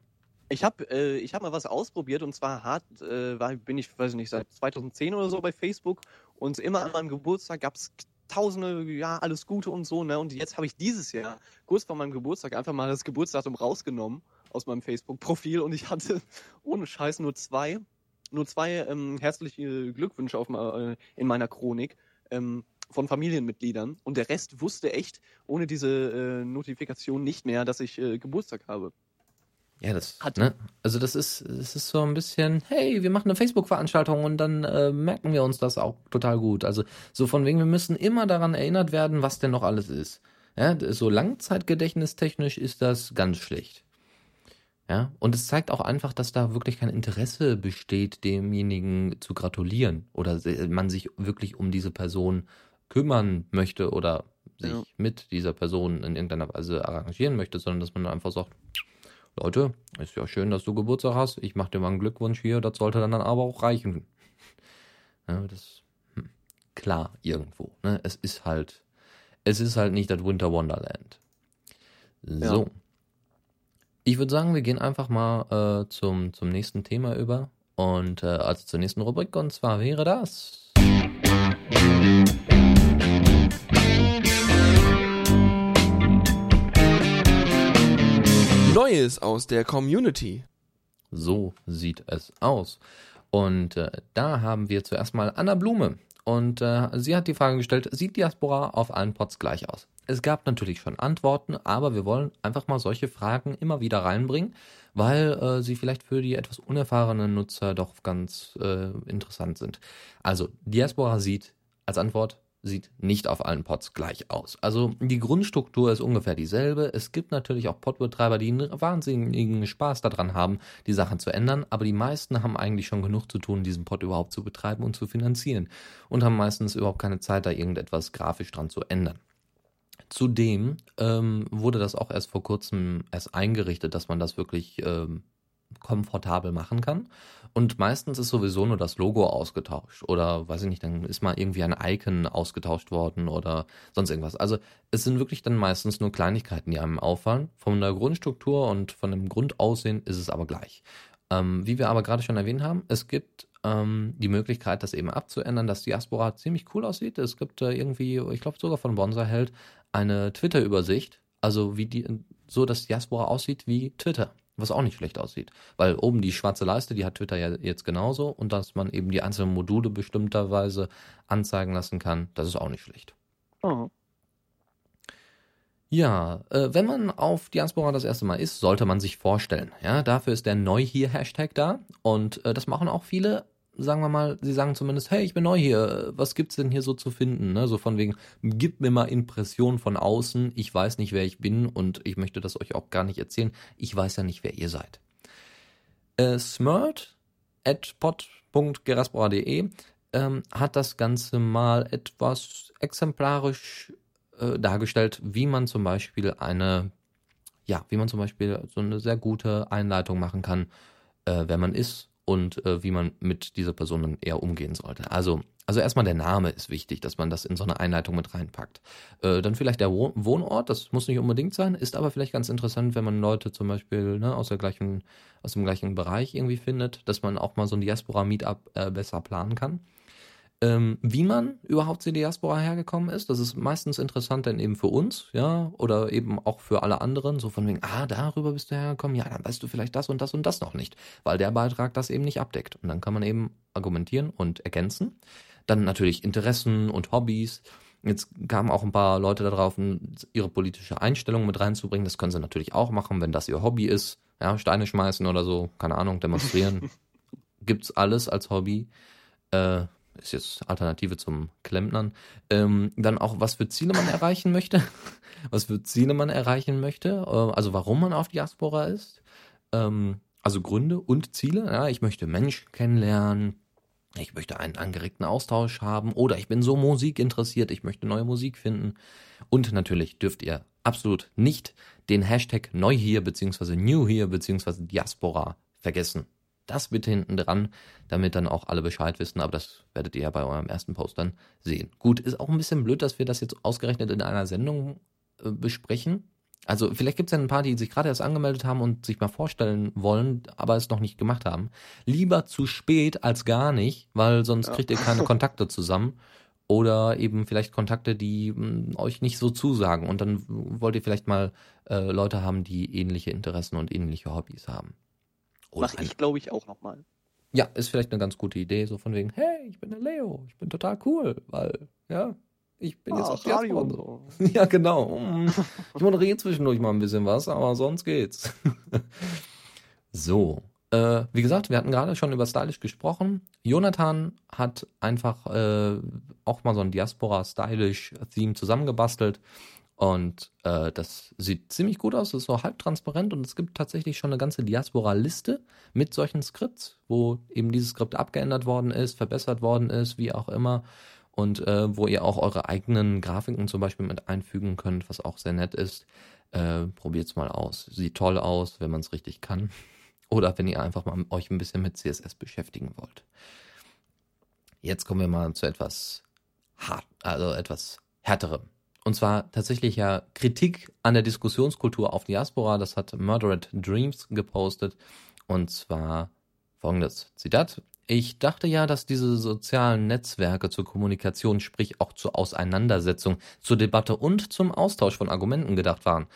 Ich habe äh, hab mal was ausprobiert und zwar hart, äh, war, bin ich, weiß ich nicht, seit 2010 oder so bei Facebook und immer an meinem Geburtstag gab es tausende, ja, alles Gute und so, ne? Und jetzt habe ich dieses Jahr, kurz vor meinem Geburtstag, einfach mal das Geburtsdatum rausgenommen aus meinem Facebook-Profil und ich hatte [LAUGHS] ohne Scheiß nur zwei, nur zwei ähm, herzliche Glückwünsche auf, äh, in meiner Chronik. Ähm, von Familienmitgliedern und der Rest wusste echt ohne diese äh, Notifikation nicht mehr, dass ich äh, Geburtstag habe. Ja, das, Hat- ne? Also das ist, das ist so ein bisschen, hey, wir machen eine Facebook-Veranstaltung und dann äh, merken wir uns das auch total gut. Also so von wegen, wir müssen immer daran erinnert werden, was denn noch alles ist. Ja, so Langzeitgedächtnistechnisch ist das ganz schlecht. Ja, und es zeigt auch einfach, dass da wirklich kein Interesse besteht, demjenigen zu gratulieren oder man sich wirklich um diese Person kümmern möchte oder sich Ja. mit dieser Person in irgendeiner Weise arrangieren möchte, sondern dass man einfach sagt, Leute, ist ja schön, dass du Geburtstag hast. Ich mache dir mal einen Glückwunsch hier. Das sollte dann aber auch reichen. Ja, das hm, klar irgendwo. Ne? Es ist halt, es ist halt nicht das Winter Wonderland. So. Ja. Ich würde sagen, wir gehen einfach mal äh, zum, zum nächsten Thema über. Und äh, also zur nächsten Rubrik. Und zwar wäre das. Neues aus der Community. So sieht es aus. Und äh, da haben wir zuerst mal Anna Blume. Und äh, sie hat die Frage gestellt, sieht Diaspora auf allen Pots gleich aus? Es gab natürlich schon Antworten, aber wir wollen einfach mal solche Fragen immer wieder reinbringen, weil äh, sie vielleicht für die etwas unerfahrenen Nutzer doch ganz äh, interessant sind. Also, Diaspora sieht als Antwort sieht nicht auf allen Pods gleich aus. Also die Grundstruktur ist ungefähr dieselbe. Es gibt natürlich auch Podbetreiber, die einen wahnsinnigen Spaß daran haben, die Sachen zu ändern, aber die meisten haben eigentlich schon genug zu tun, diesen Pod überhaupt zu betreiben und zu finanzieren und haben meistens überhaupt keine Zeit, da irgendetwas grafisch dran zu ändern. Zudem ähm, wurde das auch erst vor kurzem erst eingerichtet, dass man das wirklich ähm, komfortabel machen kann. Und meistens ist sowieso nur das Logo ausgetauscht oder weiß ich nicht, dann ist mal irgendwie ein Icon ausgetauscht worden oder sonst irgendwas. Also es sind wirklich dann meistens nur Kleinigkeiten, die einem auffallen. Von der Grundstruktur und von dem Grundaussehen ist es aber gleich. Ähm, wie wir aber gerade schon erwähnt haben, es gibt ähm, die Möglichkeit, das eben abzuändern, dass Diaspora ziemlich cool aussieht. Es gibt äh, irgendwie, ich glaube sogar von Bonsai Held, eine Twitter-Übersicht, also wie die, so dass Diaspora aussieht wie Twitter was auch nicht schlecht aussieht. Weil oben die schwarze Leiste, die hat Twitter ja jetzt genauso und dass man eben die einzelnen Module bestimmterweise anzeigen lassen kann, das ist auch nicht schlecht. Oh. Ja, äh, wenn man auf Diaspora das erste Mal ist, sollte man sich vorstellen. Ja, dafür ist der Neu hier Hashtag da und äh, das machen auch viele sagen wir mal, sie sagen zumindest, hey, ich bin neu hier, was gibt's denn hier so zu finden? Ne? So von wegen, gib mir mal Impressionen von außen, ich weiß nicht, wer ich bin und ich möchte das euch auch gar nicht erzählen. Ich weiß ja nicht, wer ihr seid. Äh, Smurt at pod.gerasbauer.de ähm, hat das Ganze mal etwas exemplarisch äh, dargestellt, wie man zum Beispiel eine, ja, wie man zum Beispiel so eine sehr gute Einleitung machen kann, äh, wer man ist und äh, wie man mit dieser Person dann eher umgehen sollte. Also, also erstmal der Name ist wichtig, dass man das in so eine Einleitung mit reinpackt. Äh, dann vielleicht der Wohnort, das muss nicht unbedingt sein, ist aber vielleicht ganz interessant, wenn man Leute zum Beispiel ne, aus der gleichen, aus dem gleichen Bereich irgendwie findet, dass man auch mal so ein Diaspora-Meetup äh, besser planen kann. Ähm, wie man überhaupt zur Diaspora hergekommen ist, das ist meistens interessant dann eben für uns, ja, oder eben auch für alle anderen, so von wegen, ah, darüber bist du hergekommen, ja, dann weißt du vielleicht das und das und das noch nicht, weil der Beitrag das eben nicht abdeckt. Und dann kann man eben argumentieren und ergänzen. Dann natürlich Interessen und Hobbys. Jetzt kamen auch ein paar Leute darauf, ihre politische Einstellung mit reinzubringen. Das können sie natürlich auch machen, wenn das ihr Hobby ist. Ja, Steine schmeißen oder so, keine Ahnung, demonstrieren. [LAUGHS] Gibt's alles als Hobby. Äh, ist jetzt Alternative zum Klempnern, ähm, dann auch, was für Ziele man erreichen möchte, [LAUGHS] was für Ziele man erreichen möchte, äh, also warum man auf Diaspora ist, ähm, also Gründe und Ziele. Ja, ich möchte Menschen kennenlernen, ich möchte einen angeregten Austausch haben. Oder ich bin so Musik interessiert, ich möchte neue Musik finden. Und natürlich dürft ihr absolut nicht den Hashtag neu hier beziehungsweise new hier beziehungsweise Diaspora vergessen das bitte hinten dran, damit dann auch alle Bescheid wissen, aber das werdet ihr ja bei eurem ersten Post dann sehen. Gut, ist auch ein bisschen blöd, dass wir das jetzt ausgerechnet in einer Sendung äh, besprechen. Also vielleicht gibt es ja ein paar, die sich gerade erst angemeldet haben und sich mal vorstellen wollen, aber es noch nicht gemacht haben. Lieber zu spät als gar nicht, weil sonst ja. kriegt ihr keine [LAUGHS] Kontakte zusammen. Oder eben vielleicht Kontakte, die mh, hm, euch nicht so zusagen. Und dann wollt ihr vielleicht mal äh, Leute haben, die ähnliche Interessen und ähnliche Hobbys haben. Mach ich, glaube ich, auch nochmal. Ja, ist vielleicht eine ganz gute Idee, so von wegen, hey, ich bin der Leo, ich bin total cool, weil, ja, ich bin ah, jetzt auf Radio und so. [LAUGHS] Ja, genau. Mm. Ich moderiere zwischendurch mal ein bisschen was, aber sonst geht's. [LAUGHS] so. Äh, wie gesagt, wir hatten gerade schon über Stylish gesprochen. Jonathan hat einfach äh, auch mal so ein Diaspora-Stylish-Theme zusammengebastelt. Und äh, das sieht ziemlich gut aus, das ist so halbtransparent und es gibt tatsächlich schon eine ganze Diaspora-Liste mit solchen Skripts, wo eben dieses Skript abgeändert worden ist, verbessert worden ist, wie auch immer. Und äh, wo ihr auch eure eigenen Grafiken zum Beispiel mit einfügen könnt, was auch sehr nett ist. Äh, probiert's mal aus. Sieht toll aus, wenn man es richtig kann. [LAUGHS] Oder wenn ihr einfach mal euch ein bisschen mit CSS beschäftigen wollt. Jetzt kommen wir mal zu etwas hart, also etwas härterem. Und zwar tatsächlich ja Kritik an der Diskussionskultur auf Diaspora. Das hat Murdered Dreams gepostet. Und zwar folgendes Zitat. Ich dachte ja, dass diese sozialen Netzwerke zur Kommunikation, sprich auch zur Auseinandersetzung, zur Debatte und zum Austausch von Argumenten gedacht waren.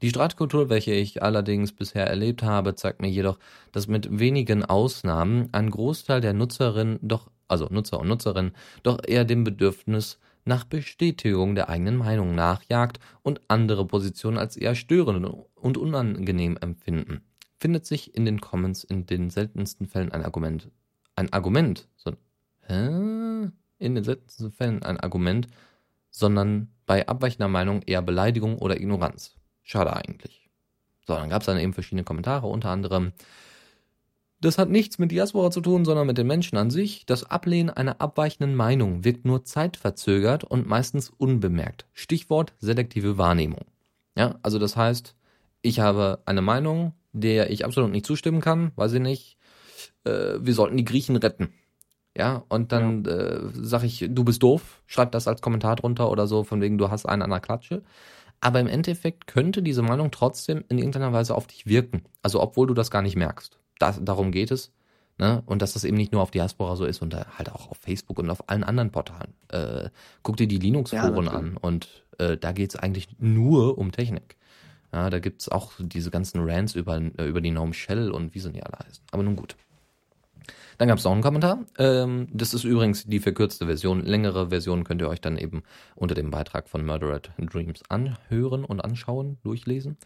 Die Streitkultur, welche ich allerdings bisher erlebt habe, zeigt mir jedoch, dass mit wenigen Ausnahmen ein Großteil der Nutzerinnen doch, also Nutzer und Nutzerinnen, doch eher dem Bedürfnis nach Bestätigung der eigenen Meinung nachjagt und andere Positionen als eher störend und unangenehm empfinden. Findet sich in den Comments in den seltensten Fällen ein Argument. Ein Argument. So, hä? In den seltensten Fällen ein Argument, sondern bei abweichender Meinung eher Beleidigung oder Ignoranz. Schade eigentlich. So, dann gab es dann eben verschiedene Kommentare, unter anderem, das hat nichts mit Diaspora zu tun, sondern mit den Menschen an sich. Das Ablehnen einer abweichenden Meinung wirkt nur zeitverzögert und meistens unbemerkt. Stichwort selektive Wahrnehmung. Ja, also das heißt, ich habe eine Meinung, der ich absolut nicht zustimmen kann, weiß ich nicht. Äh, wir sollten die Griechen retten. Ja, und dann ja. äh, sage ich, du bist doof, schreib das als Kommentar drunter oder so, von wegen, du hast einen an der Klatsche. Aber im Endeffekt könnte diese Meinung trotzdem in irgendeiner Weise auf dich wirken. Also obwohl du das gar nicht merkst das, darum geht es. Ne? Und dass das eben nicht nur auf Diaspora so ist und halt auch auf Facebook und auf allen anderen Portalen. Äh, guck dir die Linux-Foren ja, an und äh, da geht es eigentlich nur um Technik. Ja, da gibt es auch diese ganzen Rants über, äh, über die Gnome Shell und wie sie nicht alle heißen. Aber nun gut. Dann gab es noch einen Kommentar. Ähm, das ist übrigens die verkürzte Version. Längere Version könnt ihr euch dann eben unter dem Beitrag von Murdered Dreams anhören und anschauen, durchlesen.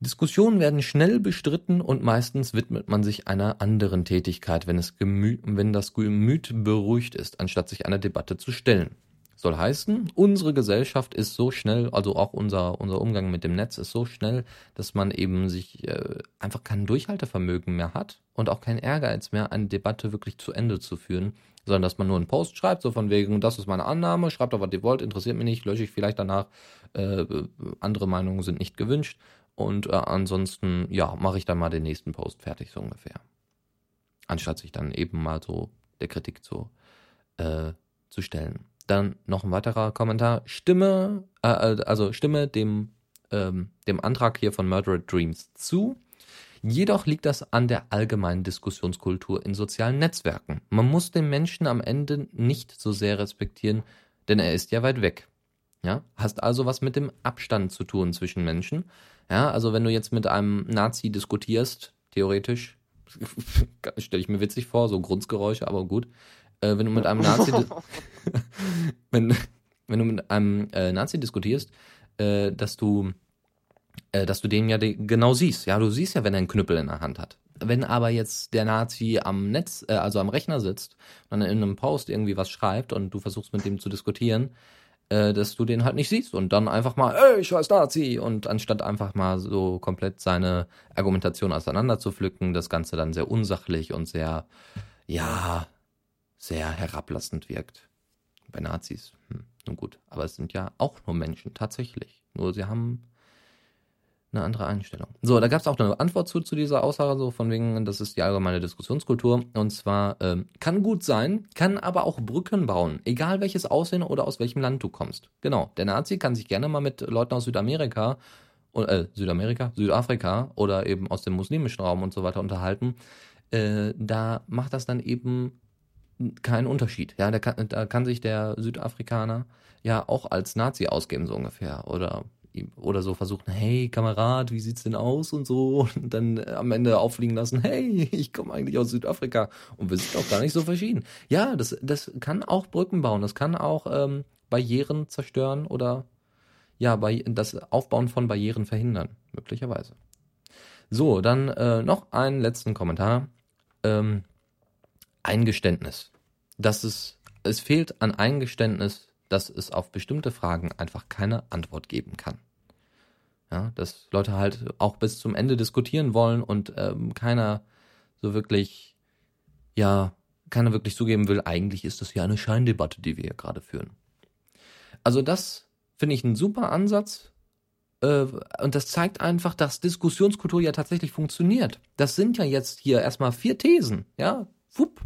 Diskussionen werden schnell bestritten und meistens widmet man sich einer anderen Tätigkeit, wenn, es Gemü wenn das Gemüt beruhigt ist, anstatt sich einer Debatte zu stellen. Soll heißen, unsere Gesellschaft ist so schnell, also auch unser, unser Umgang mit dem Netz ist so schnell, dass man eben sich äh, einfach kein Durchhaltevermögen mehr hat und auch kein Ehrgeiz mehr, eine Debatte wirklich zu Ende zu führen, sondern dass man nur einen Post schreibt, so von wegen, das ist meine Annahme, schreibt doch, was ihr wollt, interessiert mich nicht, lösche ich vielleicht danach, äh, andere Meinungen sind nicht gewünscht und äh, ansonsten, ja, mache ich dann mal den nächsten Post fertig, so ungefähr. Anstatt sich dann eben mal so der Kritik zu, äh, zu stellen. Dann noch ein weiterer Kommentar. Stimme, äh, äh also stimme dem, ähm, dem Antrag hier von Murdered Dreams zu. Jedoch liegt das an der allgemeinen Diskussionskultur in sozialen Netzwerken. Man muss den Menschen am Ende nicht so sehr respektieren, denn er ist ja weit weg. Ja, hast also was mit dem Abstand zu tun zwischen Menschen. Ja, also wenn du jetzt mit einem Nazi diskutierst, theoretisch, [LAUGHS] stelle ich mir witzig vor, so Grundgeräusche, aber gut. Äh, wenn du mit einem Nazi, [LAUGHS] wenn, wenn du mit einem äh, Nazi diskutierst, äh, dass du, äh, dass du den ja genau siehst. Ja, du siehst ja, wenn er einen Knüppel in der Hand hat. Wenn aber jetzt der Nazi am Netz, äh, also am Rechner sitzt und dann in einem Post irgendwie was schreibt und du versuchst mit dem zu diskutieren, äh, dass du den halt nicht siehst und dann einfach mal, ey, scheiß Nazi und anstatt einfach mal so komplett seine Argumentation auseinander zu pflücken, das Ganze dann sehr unsachlich und sehr, ja, sehr herablassend wirkt. Bei Nazis, hm, nun gut, aber es sind ja auch nur Menschen, tatsächlich. Nur sie haben eine andere Einstellung. So, da gab es auch eine Antwort zu, zu dieser Aussage, so von wegen, das ist die allgemeine Diskussionskultur. Und zwar, ähm, kann gut sein, kann aber auch Brücken bauen, egal welches Aussehen oder aus welchem Land du kommst. Genau, der Nazi kann sich gerne mal mit Leuten aus Südamerika, äh, Südamerika, Südafrika oder eben aus dem muslimischen Raum und so weiter unterhalten. Äh, da macht das dann eben keinen Unterschied. Ja, da kann, da kann sich der Südafrikaner ja auch als Nazi ausgeben, so ungefähr. Oder oder so versuchen, hey Kamerad, wie sieht's denn aus und so und dann äh, am Ende auffliegen lassen, hey, [LAUGHS] ich komme eigentlich aus Südafrika und wir sind auch gar nicht so verschieden. Ja, das, das kann auch Brücken bauen, das kann auch ähm, Barrieren zerstören oder ja, das Aufbauen von Barrieren verhindern, möglicherweise. So, dann äh, noch einen letzten Kommentar. Ähm, Eingeständnis. Das ist, es fehlt an Eingeständnis dass es auf bestimmte Fragen einfach keine Antwort geben kann. Ja, dass Leute halt auch bis zum Ende diskutieren wollen und ähm, keiner so wirklich, ja, keiner wirklich zugeben will, eigentlich ist das ja eine Scheindebatte, die wir hier gerade führen. Also das finde ich ein super Ansatz. Äh, und das zeigt einfach, dass Diskussionskultur ja tatsächlich funktioniert. Das sind ja jetzt hier erstmal vier Thesen, ja, wupp,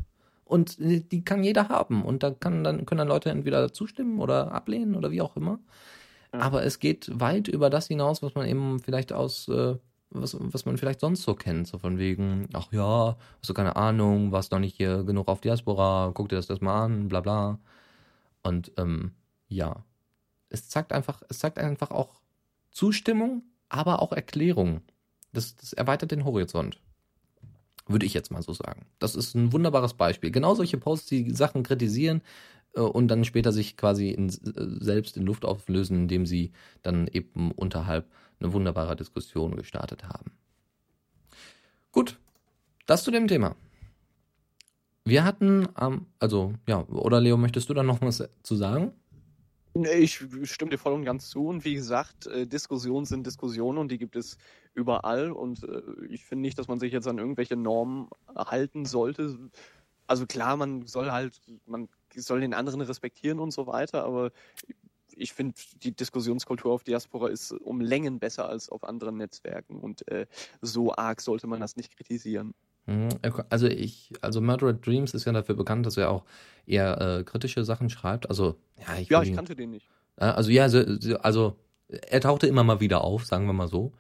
und die kann jeder haben. Und da kann dann, können dann Leute entweder zustimmen oder ablehnen oder wie auch immer. Ja. Aber es geht weit über das hinaus, was man eben vielleicht aus, äh, was, was man vielleicht sonst so kennt. So von wegen, ach ja, hast du keine Ahnung, warst noch nicht hier genug auf Diaspora, guck dir das, das mal an, bla bla. Und ähm, ja, es zeigt einfach, es zeigt einfach auch Zustimmung, aber auch Erklärung. Das, das erweitert den Horizont. Würde ich jetzt mal so sagen. Das ist ein wunderbares Beispiel. Genau solche Posts, die Sachen kritisieren äh, und dann später sich quasi in, äh, selbst in Luft auflösen, indem sie dann eben unterhalb eine wunderbare Diskussion gestartet haben. Gut, das zu dem Thema. Wir hatten, ähm, also ja, oder Leo, möchtest du da noch was zu sagen? Ich stimme dir voll und ganz zu. Und wie gesagt, äh, Diskussionen sind Diskussionen und die gibt es überall. Und äh, ich finde nicht, dass man sich jetzt an irgendwelche Normen halten sollte. Also klar, man soll halt, man soll den anderen respektieren und so weiter, aber ich finde, die Diskussionskultur auf Diaspora ist um Längen besser als auf anderen Netzwerken und äh, so arg sollte man das nicht kritisieren. Mhm, also ich, also Murdered Dreams ist ja dafür bekannt, dass er auch eher äh, kritische Sachen schreibt. Also ja, ich, ja, ich kannte den nicht. Also ja, also er tauchte immer mal wieder auf, sagen wir mal so,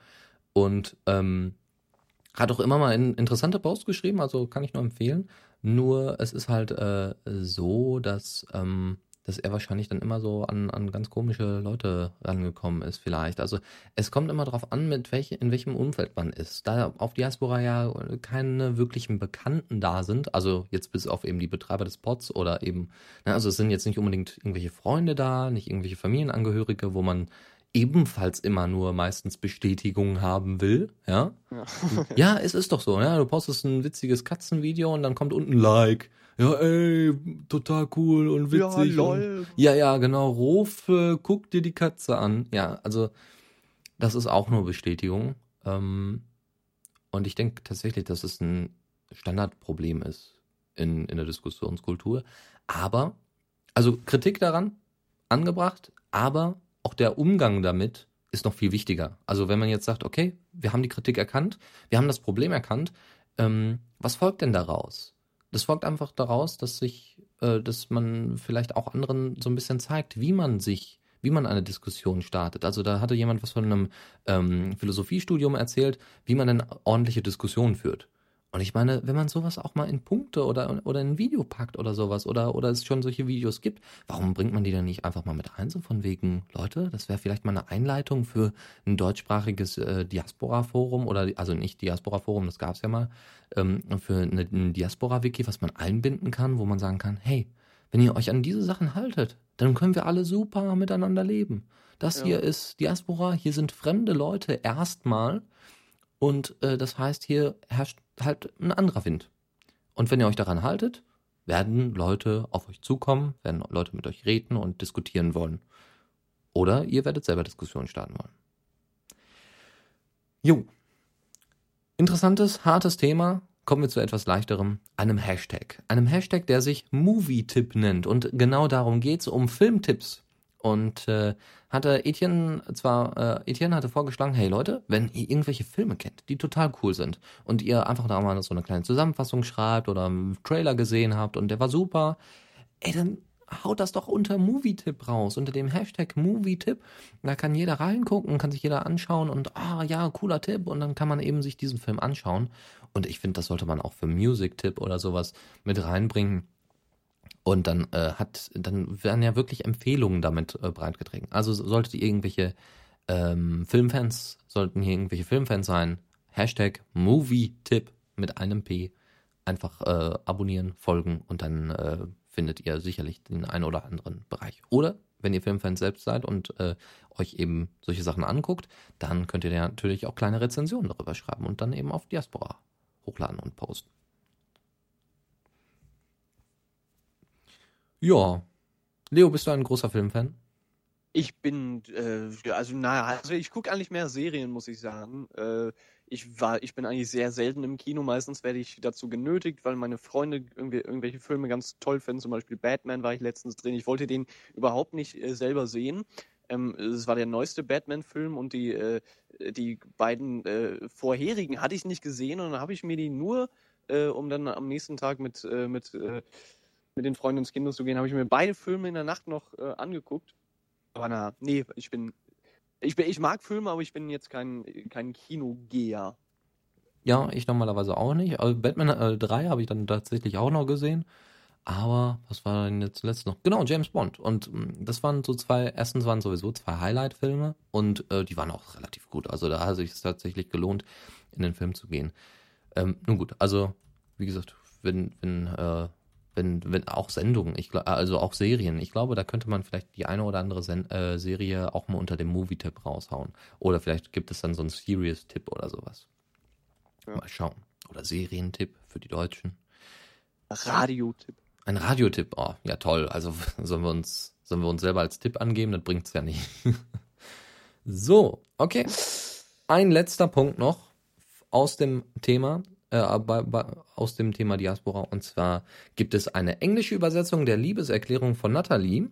und ähm, hat auch immer mal in, interessante Posts geschrieben. Also kann ich nur empfehlen. Nur es ist halt äh, so, dass ähm, dass er wahrscheinlich dann immer so an, an ganz komische Leute rangekommen ist vielleicht. Also es kommt immer darauf an, mit welch, in welchem Umfeld man ist. Da auf Diaspora ja keine wirklichen Bekannten da sind, also jetzt bis auf eben die Betreiber des Pods oder eben, ne, also es sind jetzt nicht unbedingt irgendwelche Freunde da, nicht irgendwelche Familienangehörige, wo man ebenfalls immer nur meistens Bestätigung haben will, ja? Ja, [LAUGHS] ja es ist doch so, ja. Du postest ein witziges Katzenvideo und dann kommt unten Like ja, ey, total cool und witzig. Ja, lol. Und, ja, ja, genau. Ruf, äh, guck dir die Katze an. Ja, also das ist auch nur Bestätigung. Ähm, und ich denke tatsächlich, dass es ein Standardproblem ist in, in der Diskussionskultur. Aber, also Kritik daran angebracht, aber auch der Umgang damit ist noch viel wichtiger. Also wenn man jetzt sagt, okay, wir haben die Kritik erkannt, wir haben das Problem erkannt, ähm, was folgt denn daraus? Das folgt einfach daraus, dass sich, äh, dass man vielleicht auch anderen so ein bisschen zeigt, wie man sich, wie man eine Diskussion startet. Also da hatte jemand was von einem ähm, Philosophiestudium erzählt, wie man eine ordentliche Diskussion führt. Und ich meine, wenn man sowas auch mal in Punkte oder, oder in ein Video packt oder sowas oder, oder es schon solche Videos gibt, warum bringt man die dann nicht einfach mal mit ein? So von wegen, Leute, das wäre vielleicht mal eine Einleitung für ein deutschsprachiges äh, Diaspora-Forum oder, also nicht Diaspora-Forum, das gab's ja mal, ähm, für eine, ein Diaspora-Wiki, was man einbinden kann, wo man sagen kann, hey, wenn ihr euch an diese Sachen haltet, dann können wir alle super miteinander leben. Das ja. hier ist Diaspora, hier sind fremde Leute erstmal und äh, das heißt, hier herrscht halt ein anderer Wind. Und wenn ihr euch daran haltet, werden Leute auf euch zukommen, werden Leute mit euch reden und diskutieren wollen. Oder ihr werdet selber Diskussionen starten wollen. Jo. Interessantes, hartes Thema. Kommen wir zu etwas leichterem, einem Hashtag. Einem Hashtag, der sich Movie-Tipp nennt. Und genau darum geht's, um Filmtipps. Und äh, hatte Etienne zwar, äh, Etienne hatte vorgeschlagen, hey Leute, wenn ihr irgendwelche Filme kennt, die total cool sind und ihr einfach da mal so eine kleine Zusammenfassung schreibt oder einen Trailer gesehen habt und der war super, ey, dann haut das doch unter Movie-Tipp raus, unter dem Hashtag Movie-Tipp. Da kann jeder reingucken, kann sich jeder anschauen und, ah ja, cooler Tipp und dann kann man eben sich diesen Film anschauen. Und ich finde, das sollte man auch für Music-Tipp oder sowas mit reinbringen und dann äh, hat, dann werden ja wirklich Empfehlungen damit äh, breitgetreten. Also solltet ihr irgendwelche ähm, Filmfans, sollten hier irgendwelche Filmfans sein, Hashtag Movie-Tipp mit einem P, einfach äh, abonnieren, folgen und dann äh, findet ihr sicherlich den einen oder anderen Bereich. Oder wenn ihr Filmfans selbst seid und äh, euch eben solche Sachen anguckt, dann könnt ihr natürlich auch kleine Rezensionen darüber schreiben und dann eben auf Diaspora hochladen und posten. Ja. Leo, bist du ein großer Filmfan? Ich bin, äh, also naja, also ich gucke eigentlich mehr Serien, muss ich sagen. Äh, ich war, ich bin eigentlich sehr selten im Kino. Meistens werde ich dazu genötigt, weil meine Freunde irgendwie irgendwelche Filme ganz toll finden. Zum Beispiel Batman war ich letztens drin. Ich wollte den überhaupt nicht äh, selber sehen. Ähm, es war der neueste Batman-Film und die, äh, die beiden äh, vorherigen hatte ich nicht gesehen und dann habe ich mir die nur, äh, um dann am nächsten Tag mit, äh, mit äh, mit den Freunden ins Kino zu gehen, habe ich mir beide Filme in der Nacht noch äh, angeguckt. Aber na, nee, ich bin, ich bin, ich mag Filme, aber ich bin jetzt kein, kein Kinogeher. Ja, ich normalerweise auch nicht. Also Batman äh, 3 habe ich dann tatsächlich auch noch gesehen. Aber was war denn jetzt letztes noch? Genau, James Bond. Und mm, das waren so zwei, erstens waren sowieso zwei Highlight-Filme und äh, die waren auch relativ gut. Also da hat sich es tatsächlich gelohnt, in den Film zu gehen. Ähm, nun gut, also wie gesagt, wenn, wenn äh, wenn, wenn auch Sendungen, ich also auch Serien. Ich glaube, da könnte man vielleicht die eine oder andere Sen äh, Serie auch mal unter dem Movie-Tipp raushauen. Oder vielleicht gibt es dann so einen Serious-Tipp oder sowas. Ja. Mal schauen. Oder Serientipp für die Deutschen. Radiotipp. Ein Radiotipp, oh, ja toll. Also [LAUGHS] sollen wir uns, sollen wir uns selber als Tipp angeben? Das bringt's ja nicht. [LAUGHS] so, okay. Ein letzter Punkt noch aus dem Thema, äh, bei, bei, aus dem Thema Diaspora. Und zwar gibt es eine englische Übersetzung der Liebeserklärung von Natalie.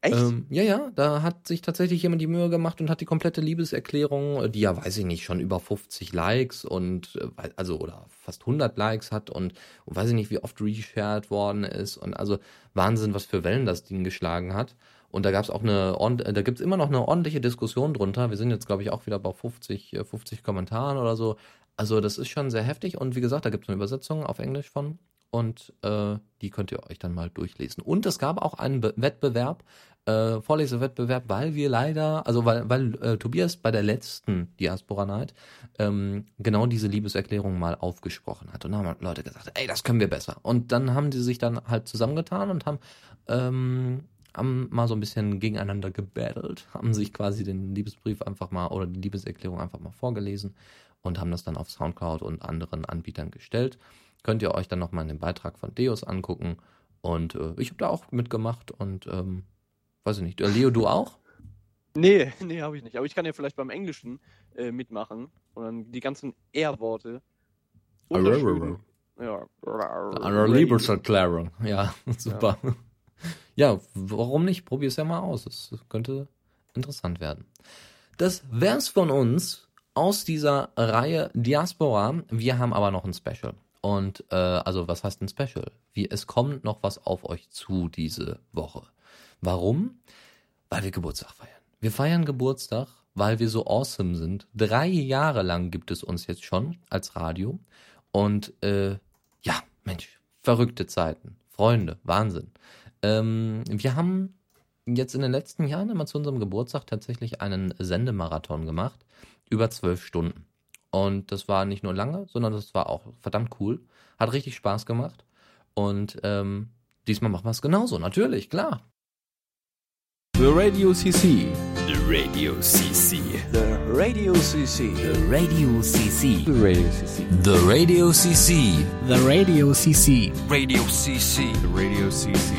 Echt? Ähm, ja, ja, da hat sich tatsächlich jemand die Mühe gemacht und hat die komplette Liebeserklärung, die ja, weiß ich nicht, schon über 50 Likes und, äh, also, oder fast 100 Likes hat und, und weiß ich nicht, wie oft reshared worden ist und also Wahnsinn, was für Wellen das Ding geschlagen hat. Und da gab es auch eine, äh, da gibt's immer noch eine ordentliche Diskussion drunter. Wir sind jetzt, glaube ich, auch wieder bei 50, äh, 50 Kommentaren oder so. Also das ist schon sehr heftig und wie gesagt, da gibt es eine Übersetzung auf Englisch von und äh, die könnt ihr euch dann mal durchlesen. Und es gab auch einen Be Wettbewerb, äh, Vorlesewettbewerb, weil wir leider, also weil, weil äh, Tobias bei der letzten Diaspora Night ähm, genau diese Liebeserklärung mal aufgesprochen hat. Und da haben Leute gesagt, ey, das können wir besser. Und dann haben die sich dann halt zusammengetan und haben, ähm, haben mal so ein bisschen gegeneinander gebattelt, haben sich quasi den Liebesbrief einfach mal oder die Liebeserklärung einfach mal vorgelesen und haben das dann auf Soundcloud und anderen Anbietern gestellt. Könnt ihr euch dann nochmal dem Beitrag von Deus angucken. Und äh, ich habe da auch mitgemacht und ähm, weiß ich nicht. Äh, Leo, du [LAUGHS] auch? Nee, [LAUGHS] nee, habe ich nicht. Aber ich kann ja vielleicht beim Englischen äh, mitmachen und dann die ganzen R-Worte. unterschrieben- Ja. Eine Liebeserklärung. [LAUGHS] Ja, super. Ja. warum nicht? Probier es ja mal aus. Es könnte interessant werden. Das wär's von uns aus dieser Reihe Diaspora. Wir haben aber noch ein Special. Und äh, also was heißt ein Special? Wie, es kommt noch was auf euch zu diese Woche. Warum? Weil wir Geburtstag feiern. Wir feiern Geburtstag, weil wir so awesome sind. Drei Jahre lang gibt es uns jetzt schon als Radio. Und äh, ja, Mensch, verrückte Zeiten. Freunde, Wahnsinn. Ähm, wir haben jetzt in den letzten Jahren immer zu unserem Geburtstag tatsächlich einen Sendemarathon gemacht. Über zwölf Stunden. Und das war nicht nur lange, sondern das war auch verdammt cool. Hat richtig Spaß gemacht. Und ähm, diesmal machen wir es genauso, natürlich, klar. The Radio CC. The Radio CC. The Radio CC. The Radio CC. The Radio CC. The Radio CC. The Radio CC. Radio CC. The Radio CC.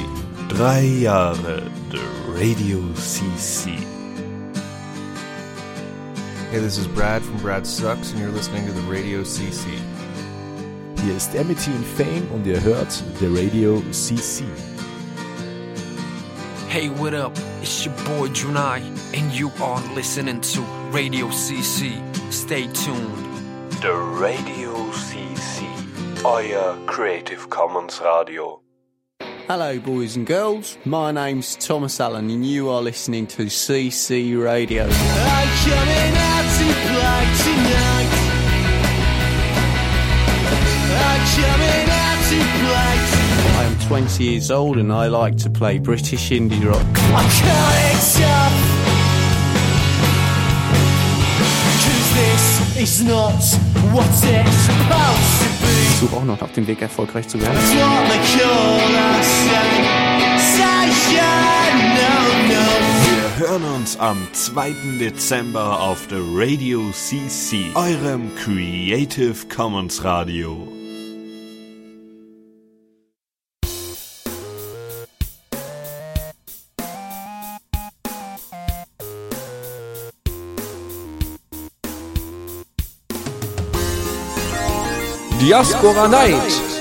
Drei Jahre The Radio CC. Hey, this is Brad from Brad Sucks, and you're listening to the Radio CC. Hier ist Amity in Fame und ihr hört The Radio CC. Hey, what up? It's your boy Junai, and you are listening to Radio CC. Stay tuned. The Radio CC. Euer Creative Commons Radio. Hello, boys and girls. My name's Thomas Allen, and you are listening to CC Radio. I'm coming out to play tonight. I'm coming out to play I am 20 years old, and I like to play British indie rock. I can't stop. Cause this is not what it's supposed to be. Ich suche auch noch nach dem Weg, erfolgreich zu werden. Wir hören uns am 2. Dezember auf The Radio CC, eurem Creative Commons Radio. Diaspora Night.